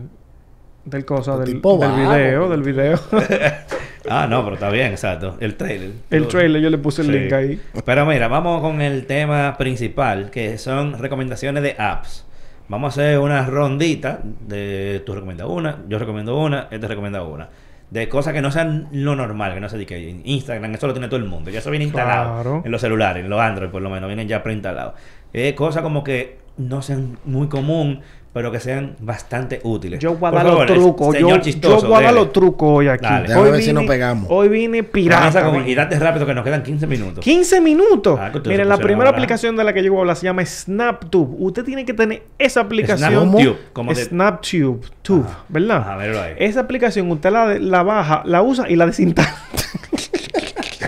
del cosa, del,
Tipo
del video, del video. [LAUGHS]
Ah, no, pero está bien, exacto. El trailer.
el trailer, yo le puse el
Sí.
link ahí.
Pero mira, vamos con el tema principal, que son recomendaciones de apps. Vamos a hacer una rondita de tú recomiendas una, yo recomiendo una, este recomienda una. De cosas que no sean lo normal, que no se que Instagram, eso lo tiene todo el mundo. Ya eso viene instalado
Claro.
en los celulares, en los Android por lo menos, vienen ya preinstalados. Eh, cosas como que no sean muy común, pero que sean bastante útiles.
Yo voy a dar los trucos.
señor
Yo, yo voy a dar los trucos hoy aquí.
Dale.
Hoy
ver si
vine-
nos pegamos.
Hoy vine pirata.
con-
vine.
y date rápido que nos quedan 15 minutos.
15 minutos.
Ah,
Miren, la primera
ahora.
aplicación de la que yo voy a hablar se llama SnapTube. Usted tiene que tener esa aplicación.
SnapTube, como de-
SnapTube, Tube,
Ajá.
¿verdad?
Ajá, verlo ahí.
Esa aplicación usted la, la baja, la usa y la desinstala.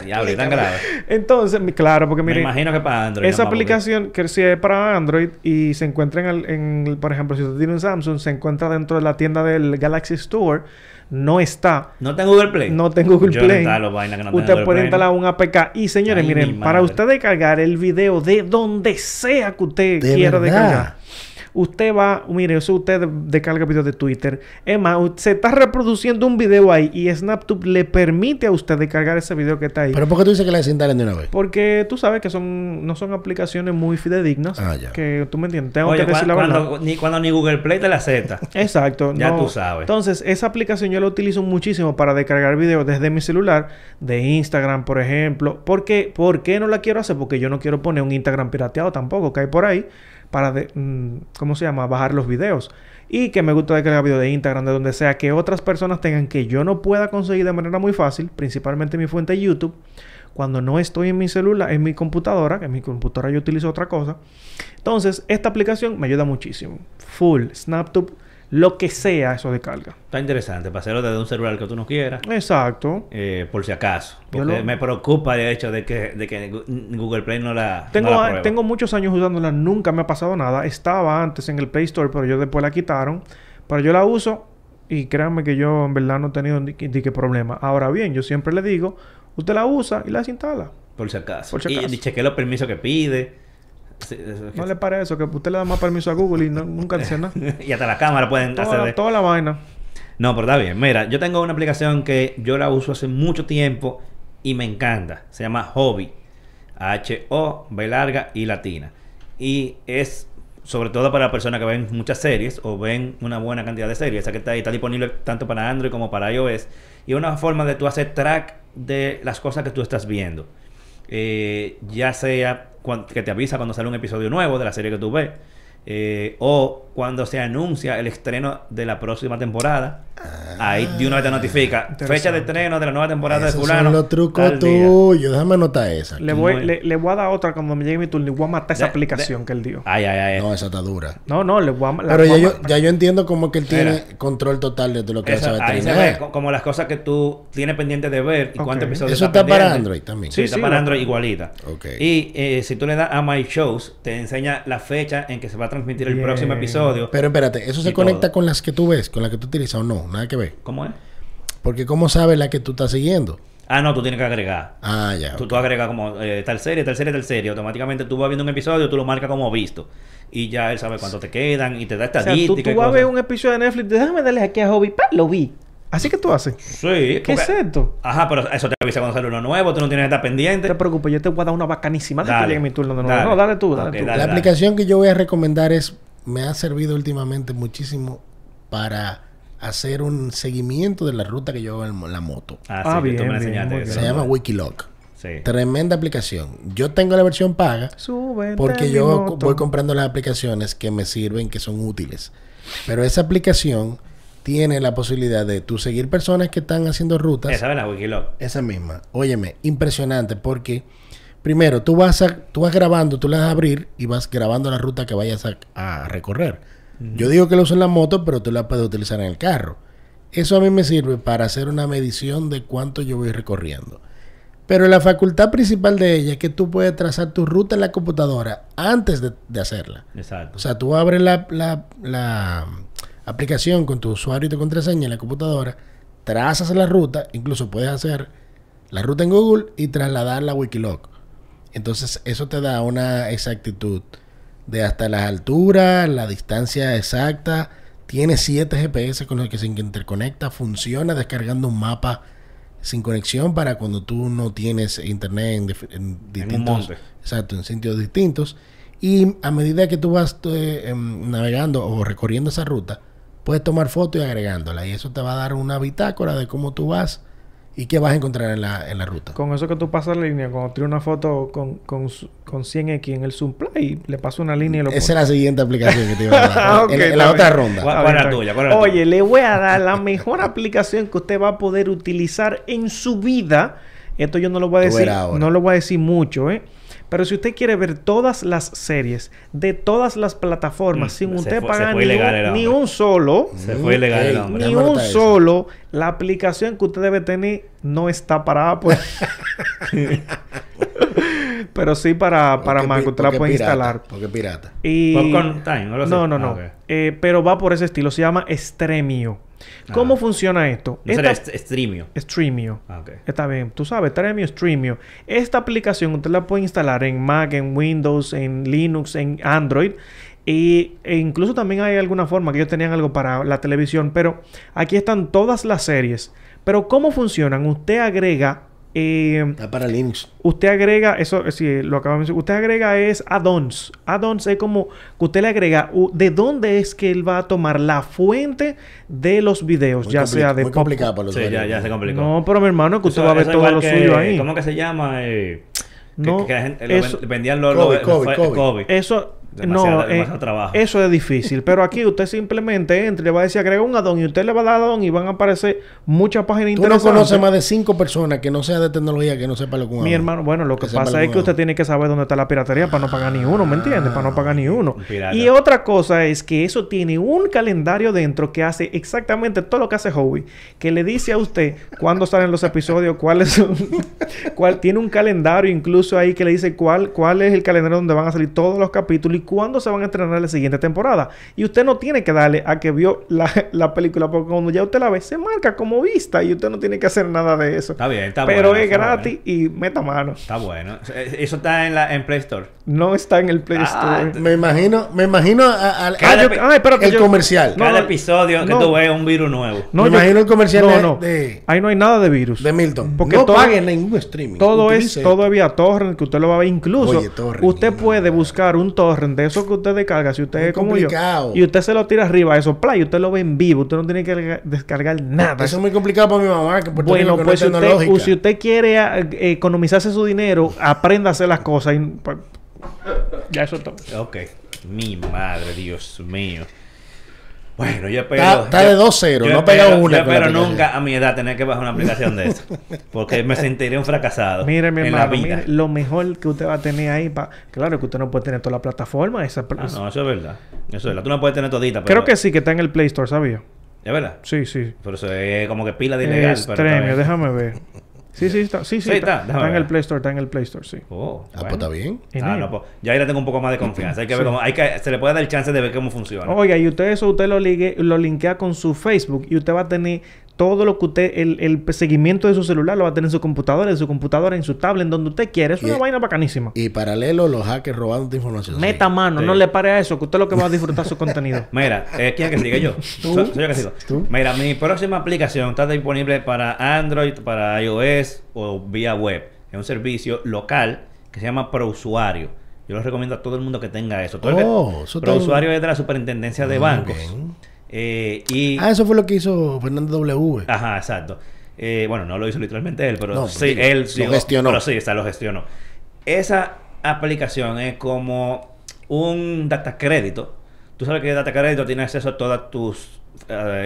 Diablo, y tan grave.
Entonces, claro, porque
Me
miren,
imagino que para Android.
esa aplicación que si es para Android y se encuentra en, el- en el- por ejemplo, si usted tiene un Samsung, se encuentra dentro de la tienda del Galaxy Store, no está.
No tengo Google Play.
No tengo Google
Yo
Play.
instalo vaina que no tenga
Usted
Google
puede
Play.
instalar un APK. Y señores,
Ay,
miren,
mi
para usted descargar el video de donde sea que usted
De
quiera
verdad.
descargar. Usted va, mire, eso usted descarga videos de Twitter. Es más, se está reproduciendo un video ahí y SnapTube le permite a usted descargar ese video que está ahí.
Pero ¿por qué tú dices que la desinstalen de una vez?
Porque tú sabes que son no son aplicaciones muy fidedignas.
Ah, ya.
Que tú me entiendes. Tengo
Oye,
que decir la verdad.
cuando, ni, cuando ni Google Play te la acepta. [LAUGHS]
Exacto.
Ya
no.
tú sabes.
Entonces, esa aplicación yo la utilizo muchísimo para descargar videos desde mi celular, de Instagram, por ejemplo. ¿Por qué? ¿Por qué no la quiero hacer? Porque yo no quiero poner un Instagram pirateado tampoco, que hay por ahí, para, de- mm, ¿cómo se llama? Bajar los videos. Y que me gusta descargar videos de Instagram, de donde sea, que otras personas tengan que yo no pueda conseguir de manera muy fácil, principalmente mi fuente YouTube. Cuando no estoy en mi celular, en mi computadora, que en mi computadora yo utilizo otra cosa. Entonces, esta aplicación me ayuda muchísimo. Full, SnapTube, lo que sea, eso descarga.
Está interesante para hacerlo desde un celular que tú no quieras.
Exacto.
eh, por si acaso. Porque
lo-
me preocupa el hecho de que, de que Google Play no la.
Tengo,
no la
tengo muchos años usándola, nunca me ha pasado nada. Estaba antes en el Play Store, pero yo después la quitaron. Pero yo la uso y créanme que yo en verdad no he tenido ni, ni qué problema. Ahora bien, yo siempre le digo, usted la usa y la desinstala.
Por si acaso.
Por si acaso.
Y, y chequeé los permisos que pide. Sí, eso-
No le parece eso, que usted le da más permiso a Google y no- nunca dice nada. [LAUGHS]
y hasta la cámara pueden
Toda,
hacer.
la- toda la vaina.
No, pero está bien. Mira, yo tengo una aplicación que yo la uso hace mucho tiempo y me encanta. Se llama Hobby. H-O, B larga y latina. Y es sobre todo para personas que ven muchas series o ven una buena cantidad de series. Esa que está ahí, está disponible tanto para Android como para iOS. Y una forma de tú hacer track de las cosas que tú estás viendo. Eh, ya sea que te avisa cuando sale un episodio nuevo de la serie que tú ves. eh, o cuando se anuncia el estreno de la próxima temporada. Ahí de una vez te notifica fecha de estreno de la nueva temporada de fulano.
son los trucos tuyos. Déjame anotar esa.
Le voy, le, le voy a dar otra cuando me llegue mi turno y voy a matar esa
De-
aplicación que él dio.
Ay, ay, ay.
No, esa está dura.
No, no, le voy a la
Pero ya yo, ya yo entiendo cómo que él tiene control total de todo lo que
Eso,
hace
ahí se ve como las cosas que tú tienes pendiente de ver y cuántos episodios
Eso está para. Android también.
Sí,
Sí,
está
sí,
para Android igualita.
Ok.
Y eh, si tú le das a My Shows, te enseña la fecha en que se va a transmitir el próximo episodio.
Pero espérate, ¿eso se conecta con las que tú ves, con las que tú utilizas o no? Nada que ver.
¿Cómo es?
Porque ¿cómo sabes la que tú estás siguiendo?
Ah, no, tú tienes que agregar.
Ah, ya.
Tú, tú agregas como eh, tal serie, tal serie, tal serie. Automáticamente tú vas viendo un episodio, tú lo marcas como visto. Y ya él sabe cuánto te quedan y te da
O sea,
estadística.
tú, tú vas a ver un episodio de Netflix, déjame darle aquí a Hobby, ¡pa! lo vi. Así que tú haces.
Sí.
¿Qué
porque-
es esto?
Ajá, pero eso te avisa cuando sale uno nuevo, tú no tienes que estar
No
pendiente.
te preocupes, yo te voy a dar una bacanísima de que llegue mi turno de nuevo.
dale.
No, dale tú, dale tú.
dale.
La aplicación que yo voy a recomendar es, me ha servido últimamente muchísimo para hacer un seguimiento de la ruta que yo hago en la moto.
Ah,
Ah,
sí, que
bien,
tú me
bien,
enseñaste.
muy
eso.
Se llama Wikiloc.
Sí.
Tremenda aplicación. Yo tengo la versión paga
Sube.
porque yo voy comprando las aplicaciones que me sirven, que son útiles. Pero esa aplicación tiene la posibilidad de tú seguir personas que están haciendo rutas.
Esa es la Wikiloc.
Esa misma. Óyeme, impresionante porque primero tú vas a, tú vas grabando, tú le das a abrir y vas grabando la ruta que vayas a, a recorrer. Yo digo que lo uso en la moto, pero tú la puedes utilizar en el carro. Eso a mí me sirve para hacer una medición de cuánto yo voy recorriendo. Pero la facultad principal de ella es que tú puedes trazar tu ruta en la computadora antes de, de hacerla.
Exacto.
O sea, tú abres la, la- la aplicación con tu usuario y tu contraseña en la computadora, trazas la ruta, incluso puedes hacer la ruta en Google y trasladarla a Wikiloc. Entonces, eso te da una exactitud de hasta las alturas, la distancia exacta. Tiene 7 GPS con los que se interconecta, funciona descargando un mapa sin conexión para cuando tú no tienes internet en, distintos exacto en sitios distintos y a medida que tú vas eh, em, navegando o recorriendo esa ruta puedes tomar fotos y agregándola y eso te va a dar una bitácora de cómo tú vas y qué vas a encontrar en la, en la ruta
Con eso que tú pasas la línea, cuando tienes una foto con, con, con 100x en el Zoom Play, le paso una línea y lo
esa es la siguiente aplicación que te iba a dar en, [LAUGHS] en la otra ronda
¿Cuál- la tuya? ¿Cuál la
Oye,
tuya?
le voy a dar la mejor aplicación que usted va a poder utilizar en su vida. Esto yo no lo voy a decir, no lo voy a decir mucho, ¿eh? Pero si usted quiere ver todas las series de todas las plataformas
Mm,
sin usted
fue-
pagar ni, un, ni solo,
Se fue ilegal el
Ey,
hombre.
ni
déjame
un solo, la aplicación que usted debe tener no está para Apple. [LAUGHS] Pero sí para, para usted la puede
pirata,
instalar.
porque pirata
Y...
Popcorn Time, algo así.
No, no,
Ah,
no.
ok.
Eh, pero va por ese estilo. Se llama Stremio. ¿Cómo
Ah.
funciona esto?
No será
Esta-
est- Streamio.
Streamio.
Ah, ok.
Está bien. Tú sabes, Stremio, Streamio. Esta aplicación usted la puede instalar en Mac, en Windows, en Linux, en Android. Y, e incluso también hay alguna forma que ellos tenían algo para la televisión. Pero aquí están todas las series. Pero ¿cómo funcionan? Usted agrega... eh,
está para Linux
Usted agrega, eso eh, sí, lo acabamos de decir, usted agrega es add-ons. Add-ons es como que usted le agrega de dónde es que él va a tomar la fuente de los videos,
muy,
ya sea de
muy
pop-
complicado para los
Sí, ya, ya se complicó.
No, pero mi hermano, que usted
Eso-
va a ver todo lo
que-
suyo ahí.
¿Cómo que se llama? Eh, que-
No,
que, la gente lo
eso-
ven- vendían los...
Kobe. Kobe.
Eso,
Demasiado-
no, eh,
trabajo.
eso es difícil. pero aquí usted simplemente entra y le va a decir agrega un add-on y usted le va a dar add-on y van a aparecer muchas páginas
tú no
interesantes.
conoces más de cinco personas que no sea de tecnología que no sepa lo que
Mi hermano, bueno, lo que, pasa es que usted tiene que saber dónde está la piratería para no pagar ni uno, ¿me entiende? Para no pagar ni uno.
Pirata.
Y otra cosa es que eso tiene un calendario dentro que hace exactamente todo lo que hace Howie, que le dice a usted cuándo salen los episodios, cuáles son, [LAUGHS] cuál tiene un calendario incluso ahí que le dice cuál cuál es el calendario donde van a salir todos los capítulos y cuándo se van a estrenar la siguiente temporada. Y usted no tiene que darle a que vio la, la película porque cuando ya usted la ve se marca como vista y usted no tiene que hacer nada de eso.
Está bien, está
Pero
bueno,
es
está
gratis y meta mano.
Está bueno. Eh, Eso está en la en Play Store.
No está en el Play
Ah,
Store.
me imagino me imagino a- a-
Cada
yo-
epi-
espérate,
el
yo-
comercial
No,
Cada
no,
episodio que tú ves es un virus nuevo.
No,
me
yo-
imagino el comercial
no,
de,
no.
de,
Ahí no hay nada de virus.
de Milton
Porque
no
todo-
paguen ningún streaming
Todo es, todo es vía torrent que usted lo va a ver. Incluso
Oye, torrent,
usted puede
no.
buscar un torrent de eso que usted descarga. Si usted
Muy
es como
complicado.
yo. Y usted se lo tira arriba a esos play. Usted lo ve en vivo. Usted no tiene que descargar- nada.
eso es muy complicado para mi mamá que
bueno,
no
pues
es
si usted, si usted quiere eh, economizarse su dinero, aprenda a hacer las cosas. y- pa- ya eso es todo.
Ok. Mi madre, Dios mío. Bueno, yo espero.
Está- está
yo-
de 2-0,
yo
no
espero-
una
Yo espero nunca a mi edad tener que bajar una aplicación de eso. Porque me sentiría un fracasado.
Mire, mi
en
hermano,
la vida.
mire, lo mejor que usted va a tener ahí, pa... claro que usted no puede tener toda la plataforma. Esa...
Ah, no, eso es verdad. Eso es verdad. Tú no puedes tener todita, pero.
Creo que sí, que está en el Play Store, ¿sabía?
Es verdad.
Sí, sí.
Pero eso es como que pila de ilegal. pero
Extremio,
bien.
déjame ver. Sí, sí, está. Sí, sí,
Sí,
está,
está,
en el Play Store, está en el Play Store, sí.
Oh,
Ah, pues está bien.
En
Ah, no, pues, ya ahí le tengo un poco más de confianza. Hay que ver cómo, hay que, se le puede dar el chance de ver cómo funciona.
Oiga, y usted eso usted lo ligue, lo linkea con su Facebook y usted va a tener todo lo que usted, el, el seguimiento de su celular lo va a tener en su computadora, en su computadora, en su tablet, en donde usted quiera. Es
Y-
una vaina bacanísima.
Y paralelo, los hackers robando tu información. sí.
Meta mano,
Sí.
no le pare a eso, que usted lo que va a disfrutar su contenido. [LAUGHS]
Mira, eh, ¿quién es que sigue yo?
Tú. [LAUGHS]
Soy, soy yo que sigo.
Tú.
Mira, mi próxima aplicación está disponible para Android, para iOS o vía web. Es un servicio local que se llama ProUsuario. Yo lo recomiendo a todo el mundo que tenga eso. Todo el que-
Oh, eso
ProUsuario es de la Superintendencia de
Muy
Bancos.
bien.
Eh, y
Ah, eso fue lo que hizo Fernando W.
Ajá, exacto. Eh, bueno, no lo hizo literalmente él, pero
No,
sí, él
lo gestionó.
Pero sí, está, lo gestionó. Esa aplicación es como un data crédito. Tú sabes que data crédito tiene acceso a toda tu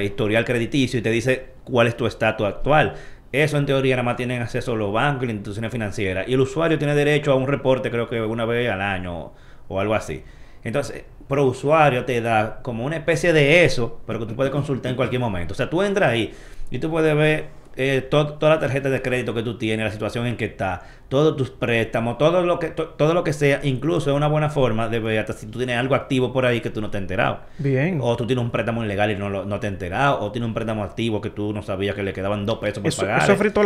historial crediticio y te dice cuál es tu estatus actual. Eso en teoría nada más tienen acceso los bancos y las instituciones financieras. Y el usuario tiene derecho a un reporte creo que una vez al año o algo así. Entonces, pro usuario te da como una especie de eso, pero que tú puedes consultar en cualquier momento. O sea, tú entras ahí y tú puedes ver eh, to- toda la tarjeta de crédito que tú tienes, la situación en que está, todos tus préstamos, todo lo que to- todo lo que sea, incluso es una buena forma de ver hasta si tú tienes algo activo por ahí que tú no te has enterado.
Bien.
O tú tienes un préstamo ilegal y no, lo- no te has enterado. O tienes un préstamo activo que tú no sabías que le quedaban dos pesos por
Eso,
pagar.
eso es frito.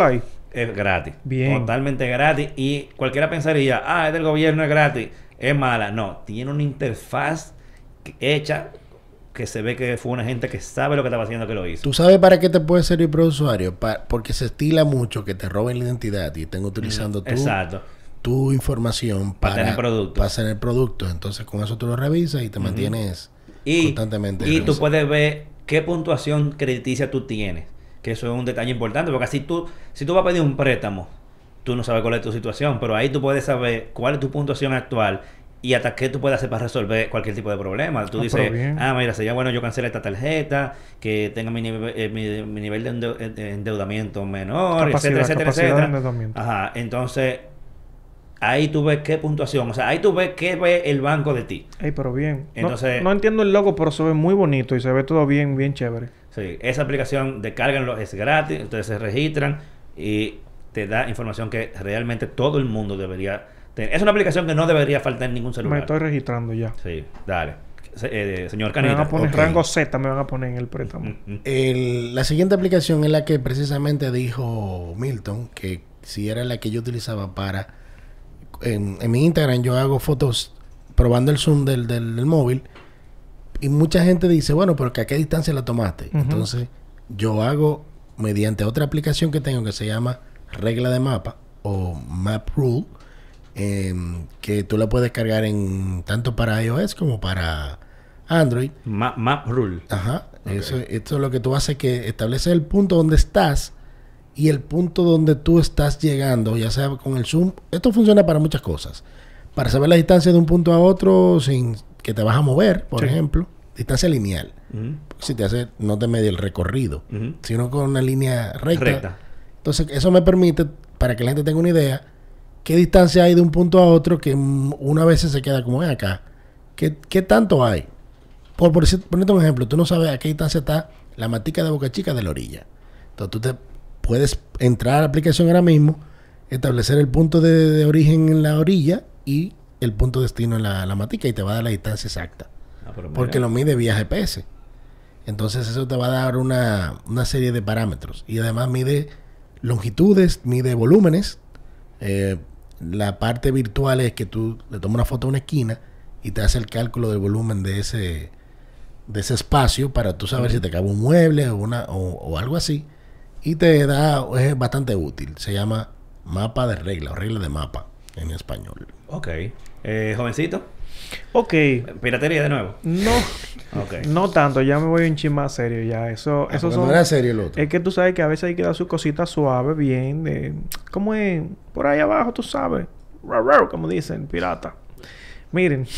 Es gratis.
Bien.
Totalmente gratis. Y cualquiera pensaría, ah, es del gobierno, es gratis. Es mala. No, tiene una interfaz hecha que se ve que fue una gente que sabe lo que estaba haciendo que lo hizo.
¿Tú sabes para qué te puede servir pro usuario? Pa- porque se estila mucho que te roben la identidad y estén utilizando tu,
Exacto.
tu información
Para
para,
tener productos.
para tener productos. Entonces con eso tú lo revisas y te mantienes
Y,
constantemente.
y tú
revisando.
puedes ver qué puntuación crediticia tú tienes. Que eso es un detalle importante. Porque así tú, si tú vas a pedir un préstamo, tú no sabes cuál es tu situación. Pero ahí tú puedes saber cuál es tu puntuación actual y hasta qué tú puedes hacer para resolver cualquier tipo de problema. Tú
Ah,
dices, ah, mira, sería bueno yo cancelar esta tarjeta, que tenga mi, nive- eh, mi, mi nivel de eh, de endeudamiento menor,
Capacidad,
etcétera, etcétera, etcétera. Ajá, entonces ahí tú ves qué puntuación, o sea, ahí tú ves qué ve el banco de ti.
Ey, pero bien. No-
Entonces-
no, entiendo el logo, pero se ve muy bonito y se ve todo bien, bien chévere.
Sí, esa aplicación, descárganlo, es gratis, ustedes se registran y te da información que realmente todo el mundo debería tener. Es una aplicación que no debería faltar en ningún
Me
celular.
estoy registrando ya.
Sí, dale. Se- eh, señor
Me van
Canita.
a poner rango Z, me van a poner en el préstamo. [LAUGHS]
El- la siguiente aplicación es la que precisamente dijo Milton, que si era la que yo utilizaba para... En, en mi Instagram yo hago fotos probando el zoom del, del- del móvil y mucha gente dice, bueno, pero que a qué distancia la tomaste. Entonces yo hago mediante otra aplicación que tengo que se llama Regla de Mapa o Map Rule, em, que tú la puedes cargar en tanto para iOS como para Android.
Ma- Map Rule.
Ajá. Eso, esto es lo que tú haces que establece el punto donde estás y el punto donde tú estás llegando, ya sea con el zoom. Esto funciona para muchas cosas. Para saber la distancia de un punto a otro sin que te vas a mover, por
Sí.
ejemplo. Distancia lineal. Si te hace, no te media el recorrido, sino con una línea recta.
Recta.
Entonces, eso me permite, para que la gente tenga una idea, qué distancia hay de un punto a otro que una vez se queda como ven acá. ¿Qué, qué tanto hay? Por, por ponerte un ejemplo, tú no sabes a qué distancia está la matica de Boca Chica de la orilla. Entonces, tú te puedes entrar a la aplicación ahora mismo, establecer el punto de, de origen en la orilla y el punto de destino en la, la matica y te va a dar la distancia exacta.
Ah,
Porque lo mide vía GPS. Entonces eso te va a dar una, una serie de parámetros. Y además mide longitudes, mide volúmenes. Eh, la parte virtual es que tú le tomas una foto a una esquina y te hace el cálculo del volumen de ese, de ese espacio para tú saber si te cabe un mueble o, una, o, algo así. Y te da, es bastante útil. Se llama mapa de regla o regla de mapa en español.
Ok. Eh, jovencito.
Ok.
Piratería de nuevo.
No,
Ok.
no tanto. Ya me voy un chin más serio ya. Eso,
Ah,
eso son...
no era serio el otro.
Es que tú sabes que a veces hay que dar sus cositas suaves, bien. De, ¿Cómo es? Por ahí abajo, tú sabes. Como dicen, pirata. Miren. [LAUGHS]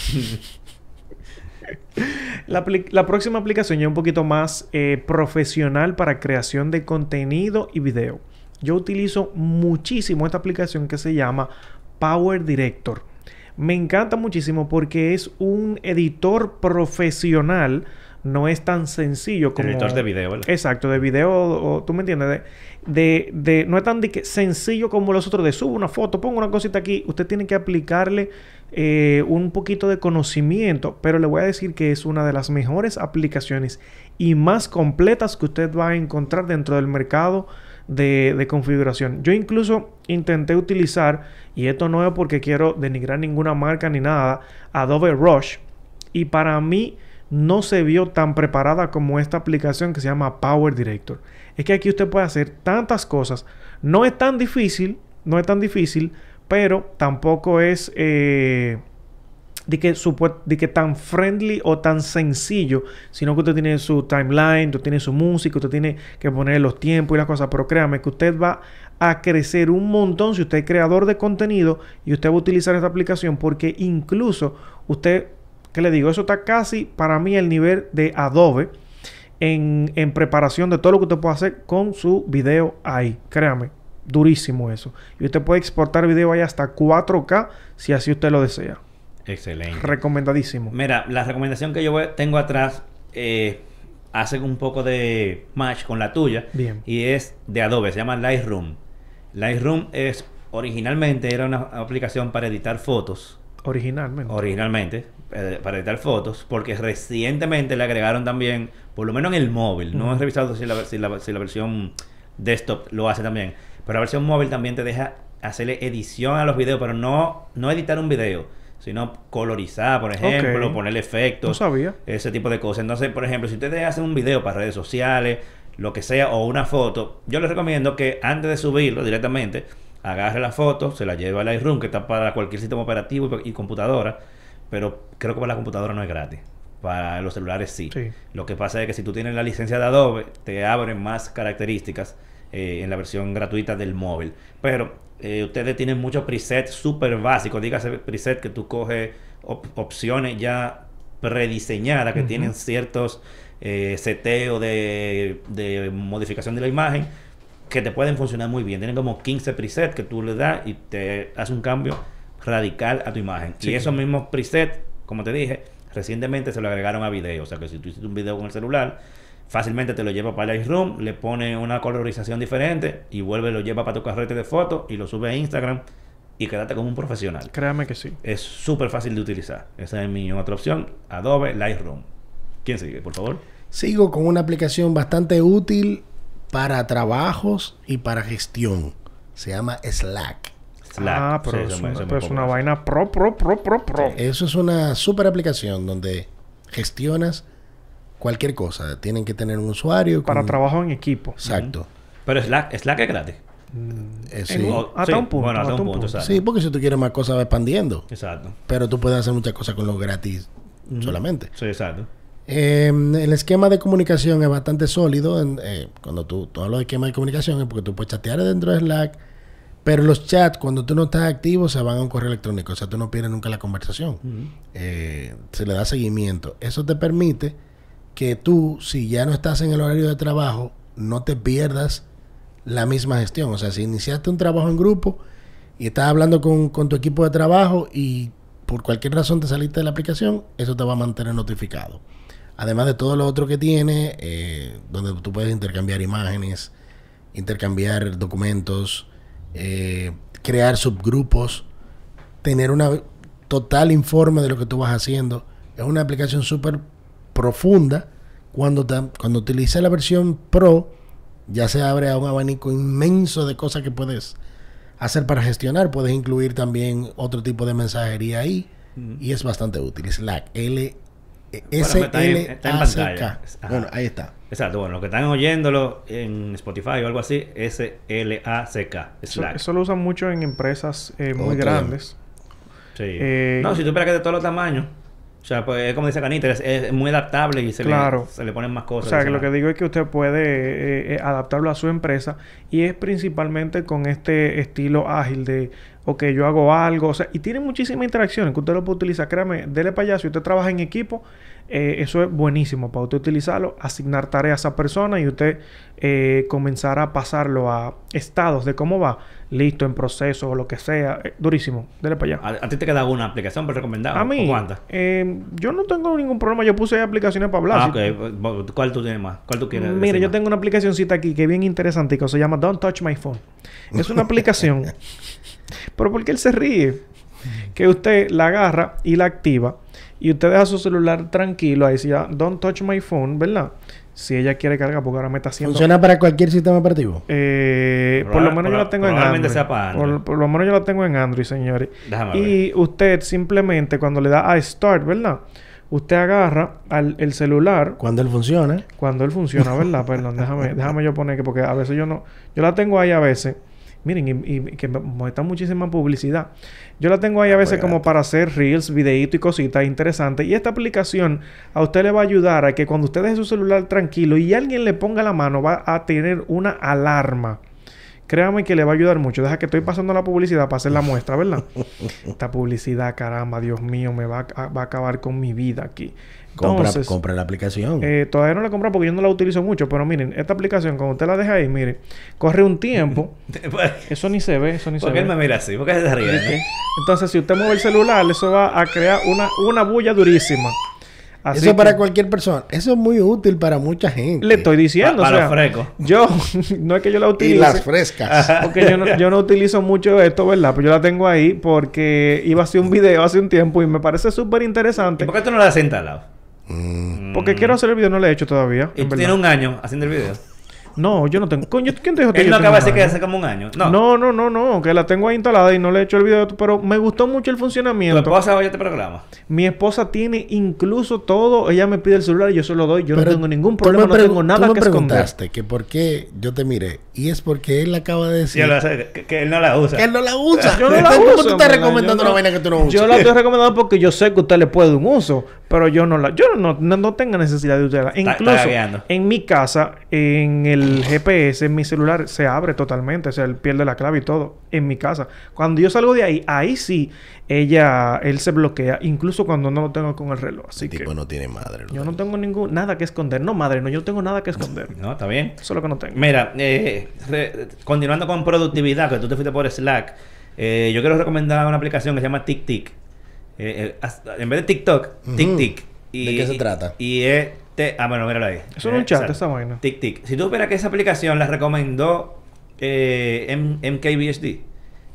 La, próxima aplicación ya es un poquito más eh, profesional para creación de contenido y video. Yo utilizo muchísimo esta aplicación que se llama Power Director. Me encanta muchísimo porque es un editor profesional. No es tan sencillo como...
Editor de video, ¿verdad?
Exacto, de video, o, tú me entiendes, de, de, de- no es tan de que sencillo como los otros de subo una foto, pongo una cosita aquí. Usted tiene que aplicarle eh, un poquito de conocimiento, pero le voy a decir que es una de las mejores aplicaciones y más completas que usted va a encontrar dentro del mercado de, configuración. Yo incluso intenté utilizar, y esto no es porque quiero denigrar ninguna marca ni nada, Adobe Rush, y para mí no se vio tan preparada como esta aplicación que se llama Power Director. Es que aquí usted puede hacer tantas cosas. No es tan difícil, no es tan difícil, pero tampoco es eh, de, que tan friendly o tan sencillo, sino que usted tiene su timeline, usted tiene su música, usted tiene que poner los tiempos y las cosas, pero créame que usted va a crecer un montón si usted es creador de contenido y usted va a utilizar esta aplicación porque incluso usted ¿Qué le digo? Eso está casi para mí el nivel de Adobe en, en preparación de todo lo que usted puede hacer con su video ahí. Créame, durísimo eso. Y usted puede exportar video ahí hasta 4K si así usted lo desea.
Excelente.
Recomendadísimo.
Mira, la recomendación que yo tengo atrás eh, hace un poco de match con la tuya.
Bien.
Y es de Adobe, se llama Lightroom. Lightroom es originalmente era una aplicación para editar fotos.
Originalmente.
Originalmente, eh, para editar fotos, porque recientemente le agregaron también, por lo menos en el móvil, no he revisado si la, si la- si la versión desktop lo hace también, pero la versión móvil también te deja hacerle edición a los videos, pero no, no editar un video, sino colorizar, por ejemplo,
Ok.
ponerle efectos
no sabía.
ese tipo de cosas. Entonces, por ejemplo, si ustedes hacen un video para redes sociales, lo que sea, o una foto, yo les recomiendo que antes de subirlo directamente, agarre la foto, se la lleve a Lightroom, que está para cualquier sistema operativo y, y computadora, pero creo que para la computadora no es gratis. Para los celulares sí.
Sí.
Lo que pasa es que si tú tienes la licencia de Adobe, te abren más características eh, en la versión gratuita del móvil. Pero eh, ustedes tienen muchos presets súper básicos. Dígase preset que tú coges op- opciones ya prediseñadas que tienen ciertos eh, seteos de, de modificación de la imagen que te pueden funcionar muy bien. Tienen como 15 presets que tú le das y te hace un cambio radical a tu imagen.
Sí.
Y esos mismos presets, como te dije, recientemente se lo agregaron a video. O sea que si tú hiciste un video con el celular, fácilmente te lo lleva para Lightroom, le pone una colorización diferente y vuelve, lo lleva para tu carrete de fotos y lo sube a Instagram y quédate como un profesional.
Créame que sí.
Es súper fácil de utilizar. Esa es mi otra opción, Adobe Lightroom. ¿Quién sigue, por favor?
Sigo con una aplicación bastante útil para trabajos y para gestión. Se llama Slack.
Slack.
Ah, pero
Sí,
es, una, pero es una vaina pro, pro, pro, pro, pro.
Eso es una super aplicación donde gestionas cualquier cosa. Tienen que tener un usuario.
Para
con-
trabajo en equipo.
Exacto.
Pero Slack, Slack es gratis.
Eh,
En
sí.
O-
hasta un punto,
Bueno, hasta
hasta
un
un
punto,
punto.
exacto.
Sí, porque si tú quieres más cosas va expandiendo.
Exacto.
Pero tú puedes hacer muchas cosas con lo gratis solamente.
Sí, exacto.
Eh, el esquema de comunicación es bastante sólido. en- eh, cuando tú, tú hablas de esquema de comunicación es porque tú puedes chatear dentro de Slack. Pero los chats, cuando tú no estás activo, se van a un correo electrónico. O sea, tú no pierdes nunca la conversación. Eh, se le da seguimiento. Eso te permite que tú, si ya no estás en el horario de trabajo, no te pierdas la misma gestión. O sea, si iniciaste un trabajo en grupo y estás hablando con, con tu equipo de trabajo y por cualquier razón te saliste de la aplicación, eso te va a mantener notificado. Además de todo lo otro que tiene, eh, donde tú puedes intercambiar imágenes, intercambiar documentos, eh, crear subgrupos, tener una total informe de lo que tú vas haciendo. Es una aplicación súper profunda. Cuando, te- cuando utiliza la versión Pro, ya se abre a un abanico inmenso de cosas que puedes hacer para gestionar. Puedes incluir también otro tipo de mensajería ahí. Y es bastante útil. Slack. L S
Bueno, está en-
L
está en
A. Bueno, ahí está.
Exacto, bueno, los que están oyéndolo en Spotify o algo así, S-L-A-C-K,
Eso,
Slack.
eso lo usan mucho en empresas eh, muy grandes.
Sí.
Eh,
no, si tú esperas que de todos los tamaños. O sea, pues es como dice Canita, es, es muy adaptable y se,
Claro.
le, se le ponen más
O
cosas.
sea, que lo que digo es que usted puede eh, eh, adaptarlo a su empresa y es principalmente con este estilo ágil de ok, yo hago algo, o sea, y tiene muchísimas interacciones que usted lo puede utilizar, créame, dele para allá, si usted trabaja en equipo, eh, eso es buenísimo para usted utilizarlo, asignar tareas a esa persona y usted eh, comenzar a pasarlo a estados de cómo va, listo, en proceso o lo que sea, eh, durísimo, dele para allá.
¿A, a ti te queda alguna aplicación por recomendar?
A mí,
¿O cuántas?
eh, yo no tengo ningún problema, yo puse aplicaciones para hablar.
Ah, ok. ¿Cuál tú tienes más? ¿Cuál tú quieres?
Mire, yo
más?
tengo una aplicacioncita aquí que es bien interesante que se llama Don't Touch My Phone. Es una aplicación. [LAUGHS] Pero ¿por qué él se ríe? Que usted la agarra y la activa y usted deja su celular tranquilo ahí decía Don't Touch My Phone, ¿verdad? Si ella quiere cargar, porque ahora me está haciendo...
¿Funciona para cualquier sistema operativo?
Eh, por lo menos yo la tengo en Android.
sea para Android.
Por, por lo menos yo la tengo en Android, señores.
Déjame
Y usted simplemente cuando le da a Start, ¿verdad? Usted agarra al, el celular
Cuando él funciona.
cuando él funciona, ¿verdad? [LAUGHS] Perdón, déjame, déjame yo poner que porque a veces yo no, yo la tengo ahí a veces. Miren, y, y que muestra muchísima publicidad. Yo la tengo ahí a veces como para hacer reels, videitos y cositas interesantes. Y esta aplicación a usted le va a ayudar a que cuando usted deje su celular tranquilo y alguien le ponga la mano, va a tener una alarma. Créame que le va a ayudar mucho. Deja que estoy pasando la publicidad para hacer la muestra, ¿verdad? [LAUGHS] Esta publicidad, caramba, Dios mío, me va a, va a acabar con mi vida aquí.
Compra,
Entonces,
compra la aplicación.
eh, todavía no la he comprado porque yo no la utilizo mucho, pero miren, esta aplicación, cuando usted la deja ahí, mire, corre un tiempo, [LAUGHS] eso ni se ve, eso ni se
¿Por qué
ve.
me mira así? ¿Por qué se ríe?
Entonces, si usted mueve el celular, eso va a crear una, una bulla durísima. Así
Eso para cualquier persona. Eso es muy útil para mucha gente.
le estoy diciendo,
Pa- para
o
los
sea,
frescos.
yo [LAUGHS] no es que yo la
Y
utilice,
las frescas.
porque yo no, yo no utilizo mucho esto, ¿verdad? Pero yo la tengo ahí porque iba a hacer un video hace un tiempo y me parece súper
¿Y
interesante.
por qué tú no lo has instalado?
Porque quiero hacer el video, no lo he hecho todavía.
Y tú tienes un año haciendo el video.
No, yo no tengo. Coño, ¿quién te dijo que
Él
yo
no acaba de decir que hace como un año. No.
No, no, no, no, que la tengo ahí instalada y no le he hecho el video, pero me gustó mucho el
Tu
funcionamiento.
esposa oye este programa.
Mi esposa tiene incluso todo, ella me pide el celular y yo se lo doy, yo
Pero
no tengo ningún
tú
problema, no tengo
tú
nada
me
que esconder.
preguntaste que por qué yo te miré. Y es porque él acaba de decir
yo lo sé, que, que él no la usa.
que él no la usa.
Yo no la uso. [LAUGHS]
¿Cómo tú estás recomendando una vaina que tú no usas?
Yo la estoy recomendando porque yo sé que usted le puede dar un uso, pero yo no la, yo no, no, no tengo necesidad de usarla.
está
Incluso
gagueando.
en mi casa, en el GPS, en mi celular, se abre totalmente, o sea, él pierde la clave y todo. En mi casa. Cuando yo salgo de ahí, ahí sí, ella, él se bloquea, incluso cuando no lo tengo con el reloj. Así
El
que
tipo no tiene madre.
yo no tengo ningún, nada que esconder. No, madre, no, yo no tengo nada que esconder.
No, está bien.
Eso es lo que no tengo.
Mira, eh, re- continuando con productividad, que tú te fuiste por Slack, eh, yo quiero recomendar una aplicación que se llama TicTic. Eh, eh, en vez de TikTok. TicTic.
¿De qué se trata?
Y es... te- ah, bueno, míralo ahí.
Eso es un chat, esa vaina.
TicTic. Si tú supieras que esa aplicación la recomendó eh, M- MKBHD,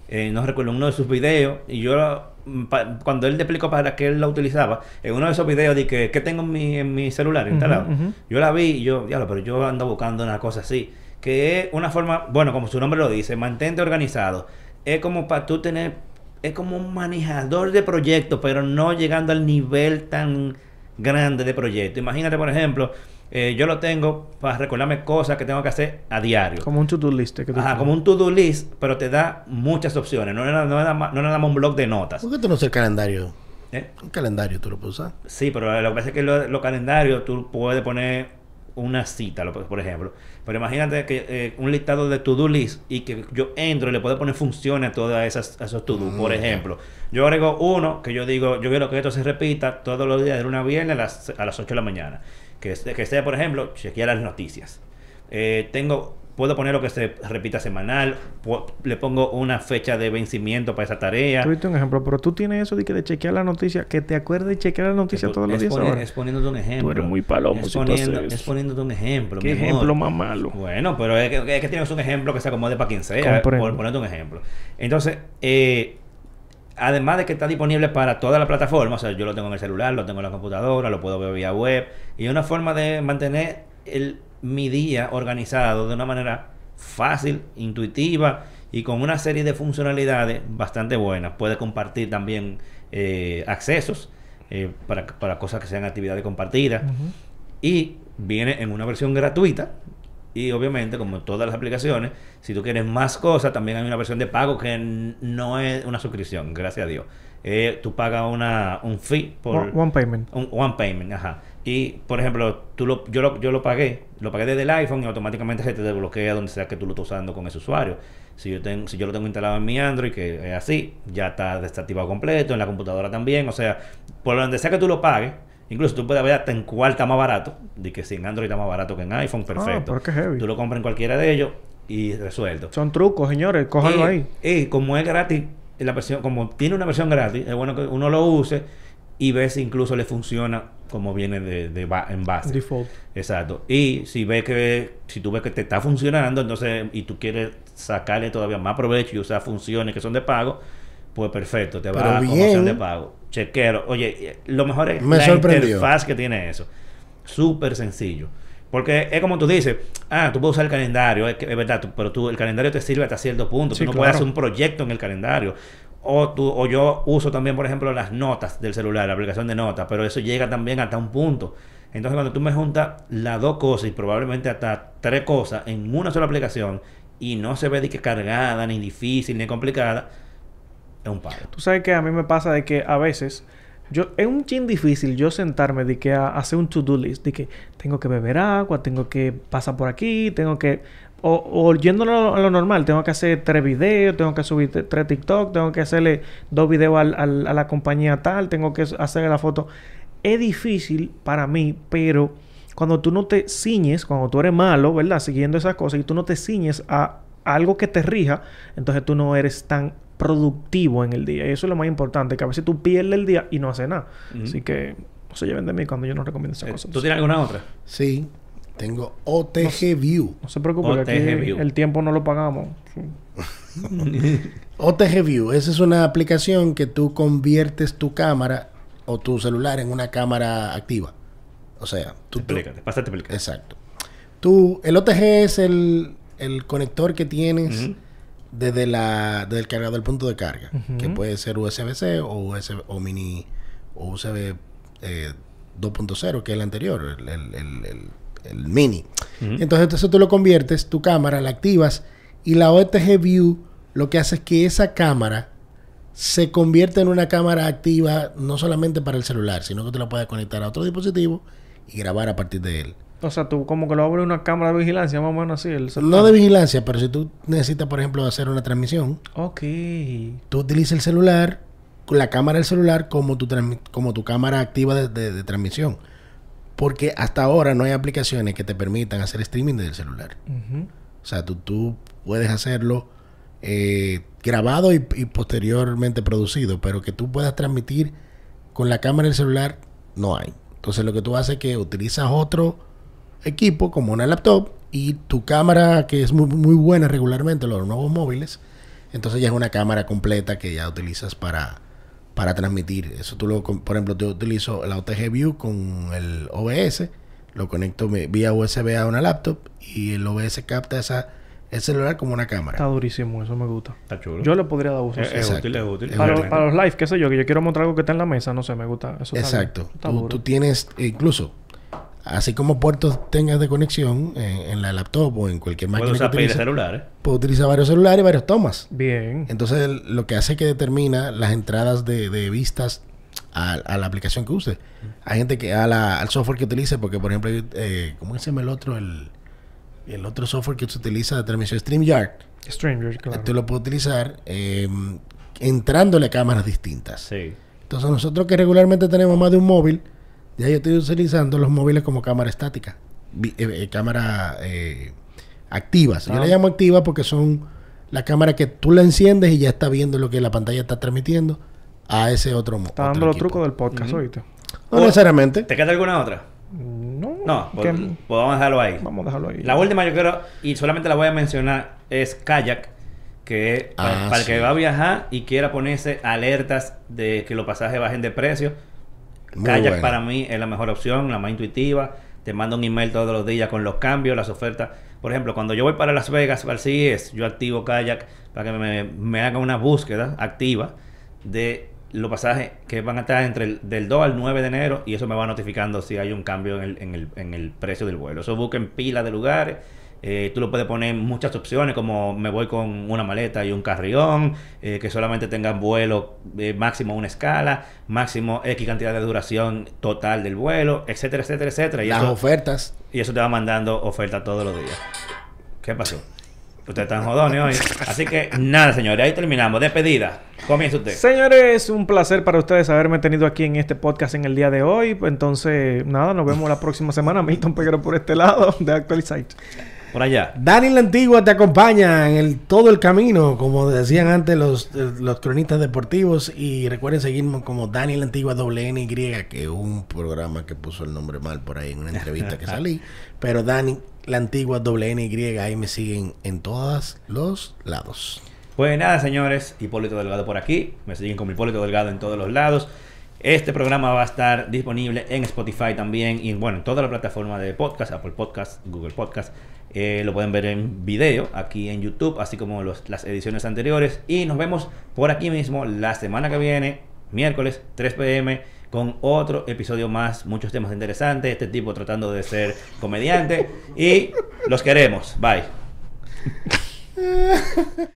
eh, no recuerdo, uno de sus videos, y yo mm, pa- cuando él te explicó para qué él la utilizaba, en uno de esos videos de que, ¿qué tengo en mi, en mi celular instalado? Yo la vi y yo, diablo, pero yo ando buscando una cosa así, que es una forma, bueno, como su nombre lo dice, mantente organizado. Es como para tú tener, es como un manejador de proyectos, pero no llegando al nivel tan grande de proyecto. Imagínate, por ejemplo, eh, yo lo tengo para recordarme cosas que tengo que hacer a diario.
Como un to-do list. que tú
Ajá, como un to-do list, pero te da muchas opciones. No es nada, no nada no nada más un blog de notas.
¿Por qué tú no usas el calendario?
¿eh?
Un calendario tú lo puedes usar.
Sí, pero lo que pasa es que lo- los calendarios tú puedes poner una cita, por ejemplo. Pero imagínate que eh, un listado de to-do list y que yo entro y le puedo poner funciones a todas esas a esos to-do. Por
Mm.
ejemplo, yo agrego uno que yo digo, yo quiero que esto se repita todos los días de lunes a viernes a las, a las 8 de la mañana. Que sea, por ejemplo, chequear las noticias. Eh, tengo, puedo poner lo que se repita semanal, le pongo una fecha de vencimiento para esa tarea.
Tú diste un ejemplo, pero tú tienes eso de que de chequear la noticia, que te acuerdes de chequear la noticia todos los días ahora.
es poniéndote un ejemplo.
eres muy palomo
Es,
si tú
poniendo, es poniéndote un ejemplo.
Qué ejemplo más malo.
Bueno, pero es que, es que tienes un ejemplo que se acomode para quien sea. Por ponerte un ejemplo. Entonces, eh, además de que está disponible para toda la plataforma, o sea, yo lo tengo en el celular, lo tengo en la computadora, lo puedo ver vía web, y es una forma de mantener el, mi día organizado de una manera fácil, intuitiva y con una serie de funcionalidades bastante buenas. Puede compartir también eh, accesos eh, para, para cosas que sean actividades compartidas. Y viene en una versión gratuita. Y obviamente, como todas las aplicaciones, si tú quieres más cosas, también hay una versión de pago que no es una suscripción, gracias a Dios. Eh, tú pagas una, un fee por
One, one payment.
un one payment, ajá. Y por ejemplo, tú lo, yo, lo, yo lo pagué, lo pagué desde el iPhone y automáticamente se te desbloquea donde sea que tú lo estés usando con ese usuario. Si yo, tengo, si yo lo tengo instalado en mi Android, que es así, ya está desactivado completo, en la computadora también. O sea, por donde sea que tú lo pagues, incluso tú puedes ver hasta en cuál está más barato. De que si en Android está más barato que en iPhone, perfecto.
pero qué heavy.
Tú lo compras en cualquiera de ellos y resuelto.
Son trucos, señores. Cójanlo ahí.
Y como es gratis, la versión, como tiene una versión gratis, es bueno que uno lo use y ve si incluso le funciona como viene de, de ba- en base.
Default.
Exacto. Y si ves que, si tú ves que te está funcionando, entonces, y tú quieres sacarle todavía más provecho y usar funciones que son de pago, pues perfecto, te va
bien.
opción de pago. Chequero. Oye, eh, lo mejor es
Me
la
sorprendió.
interfaz que tiene eso. Súper sencillo. Porque es como tú dices, ah, tú puedes usar el calendario, es, que- es verdad, tú- pero tú, el calendario te sirve hasta cierto punto.
Sí,
tú no
claro.
puedes hacer un proyecto en el calendario. O, tú, o yo uso también, por ejemplo, las notas del celular, la aplicación de notas, pero eso llega también hasta un punto. Entonces, cuando tú me juntas las dos cosas y probablemente hasta tres cosas en una sola aplicación y no se ve de que cargada, ni difícil, ni complicada, es un palo.
Tú sabes que a mí me pasa de que a veces yo es un chin difícil yo sentarme de que a, hacer un to-do list de que tengo que beber agua, tengo que pasar por aquí, tengo que o, o yéndolo a lo normal, tengo que hacer tres videos, tengo que subir tres TikTok, tengo que hacerle dos videos al- al- a la compañía tal, tengo que hacer la foto. Es difícil para mí, pero cuando tú no te ciñes, cuando tú eres malo, ¿verdad? Siguiendo esas cosas y tú no te ciñes a algo que te rija, entonces tú no eres tan productivo en el día. Y eso es lo más importante, que a veces tú pierdes el día y no haces nada. Así que no se lleven de mí cuando yo no recomiendo esas
Eh,
cosas.
¿Tú tienes alguna otra?
Sí, tengo OTG View.
No se preocupe, que
OTG
aquí
View.
el tiempo no lo pagamos. Sí. [LAUGHS]
OTG View, esa es una aplicación que tú conviertes tu cámara o tu celular en una cámara activa. O sea, tú,
Explícate, pásate a explicar.
exacto. Tú, el OTG es el, el conector que tienes desde la desde el cargador del punto de carga, que puede ser USB-C o USB o mini o USB eh, 2.0, que es el anterior, el, el- el- el- mini.
Ujú.
Entonces, eso tú lo conviertes, tu cámara la activas y la OTG View lo que hace es que esa cámara se convierte en una cámara activa no solamente para el celular, sino que tú la puedes conectar a otro dispositivo y grabar a partir de él.
O sea, tú como que lo abres una cámara de vigilancia, más o menos así. El celular.
No de vigilancia, pero si tú necesitas, por ejemplo, hacer una transmisión,
Ok.
tú utilizas el celular, con la cámara del celular como tu, como tu cámara activa de, de- de transmisión. Porque hasta ahora no hay aplicaciones que te permitan hacer streaming del celular.
Ujú.
O sea, tú, tú puedes hacerlo eh, grabado y, y posteriormente producido, pero que tú puedas transmitir con la cámara del celular, no hay. Entonces lo que tú haces es que utilizas otro equipo como una laptop y tu cámara, que es muy, muy buena regularmente, los nuevos móviles, entonces ya es una cámara completa que ya utilizas para, para transmitir. Eso tú lo, con- por ejemplo, yo utilizo la OTG View con el OBS, lo conecto vía USB a una laptop y el OBS capta esa, el celular como una cámara.
Está durísimo, eso me gusta.
Está chulo.
Yo le podría dar uso.
Es, es útil, es útil.
Para, los, para los live, qué sé yo, que yo quiero mostrar algo que está en la mesa, no sé, me gusta. Eso
Exacto.
Está
Tú,
duro.
tú tienes, incluso, así como puertos tengas de conexión en, en la laptop o en cualquier máquina
Puedes
que
usar pila de
utilices,
celulares.
puedes utilizar varios celulares y varios tomas.
Bien.
Entonces, el- lo que hace que determina las entradas de, de vistas a, a la aplicación que use. Hay gente que a la- al software que utilice, porque por ejemplo, eh, ¿cómo se llama el otro? El, el otro software que se utiliza de transmisión StreamYard.
Strangers, claro.
Tú lo puedes utilizar eh, entrándole a cámaras distintas.
Sí.
Entonces nosotros que regularmente tenemos más de un móvil, ya yo estoy utilizando los móviles como cámara estática, eh, eh, cámara eh, activas. Yo
Ah.
le llamo activa porque son la cámara que tú la enciendes y ya está viendo lo que la pantalla está transmitiendo a ese otro móvil.
Está dando los trucos del podcast,
Ujú.
¿oíste?
No necesariamente.
¿Te queda alguna otra?
No.
No, pues,
que-
pues vamos a dejarlo ahí.
Vamos a dejarlo ahí.
La última yo quiero, y solamente la voy a mencionar, es Kayak, que para,
Ah,
para el que va a viajar y quiera ponerse alertas de que los pasajes bajen de precio.
Muy
Kayak
buena.
para mí es la mejor opción, la más intuitiva. Te manda un email todos los días con los cambios, las ofertas. Por ejemplo, cuando yo voy para Las Vegas, para el CES, yo activo Kayak para que me, me haga una búsqueda activa de los pasajes que van a estar entre el del 2 al 9 de enero y eso me va notificando si hay un cambio en el, en el, en el precio del vuelo. Eso busca en pila de lugares. Eh, tú lo puedes poner muchas opciones como me voy con una maleta y un carrión, eh, que solamente tengan vuelo eh, máximo una escala, máximo X cantidad de duración total del vuelo, etcétera, etcétera, etcétera. Y
Las
eso,
ofertas.
y eso te va mandando ofertas todos los días. ¿Qué pasó? Ustedes están jodones hoy. Así que nada, señores, ahí terminamos. Despedida. Comienza usted.
Señores, un placer para ustedes haberme tenido aquí en este podcast en el día de hoy. Entonces, nada, nos vemos la próxima semana. Milton Peguero por este lado de Actualizate.
Por allá.
Dani la Antigua te acompaña en el, todo el camino, como decían antes los, los cronistas deportivos. Y recuerden seguirnos como Dani la Antigua WNY, que es un programa que puso el nombre mal por ahí en una entrevista que salí. [LAUGHS] Pero Dani la Antigua WNY, ahí me siguen en todos los lados.
Pues nada, señores, Hipólito Delgado por aquí. Me siguen como Hipólito Delgado en todos los lados. Este programa va a estar disponible en Spotify también y bueno, en toda la plataforma de podcast, Apple Podcast, Google Podcast. Eh, lo pueden ver en video aquí en YouTube, así como las ediciones anteriores. Y nos vemos por aquí mismo la semana que viene, miércoles 3 pm, con otro episodio más, muchos temas interesantes. Este tipo tratando de ser comediante. Y los queremos. Bye. [LAUGHS]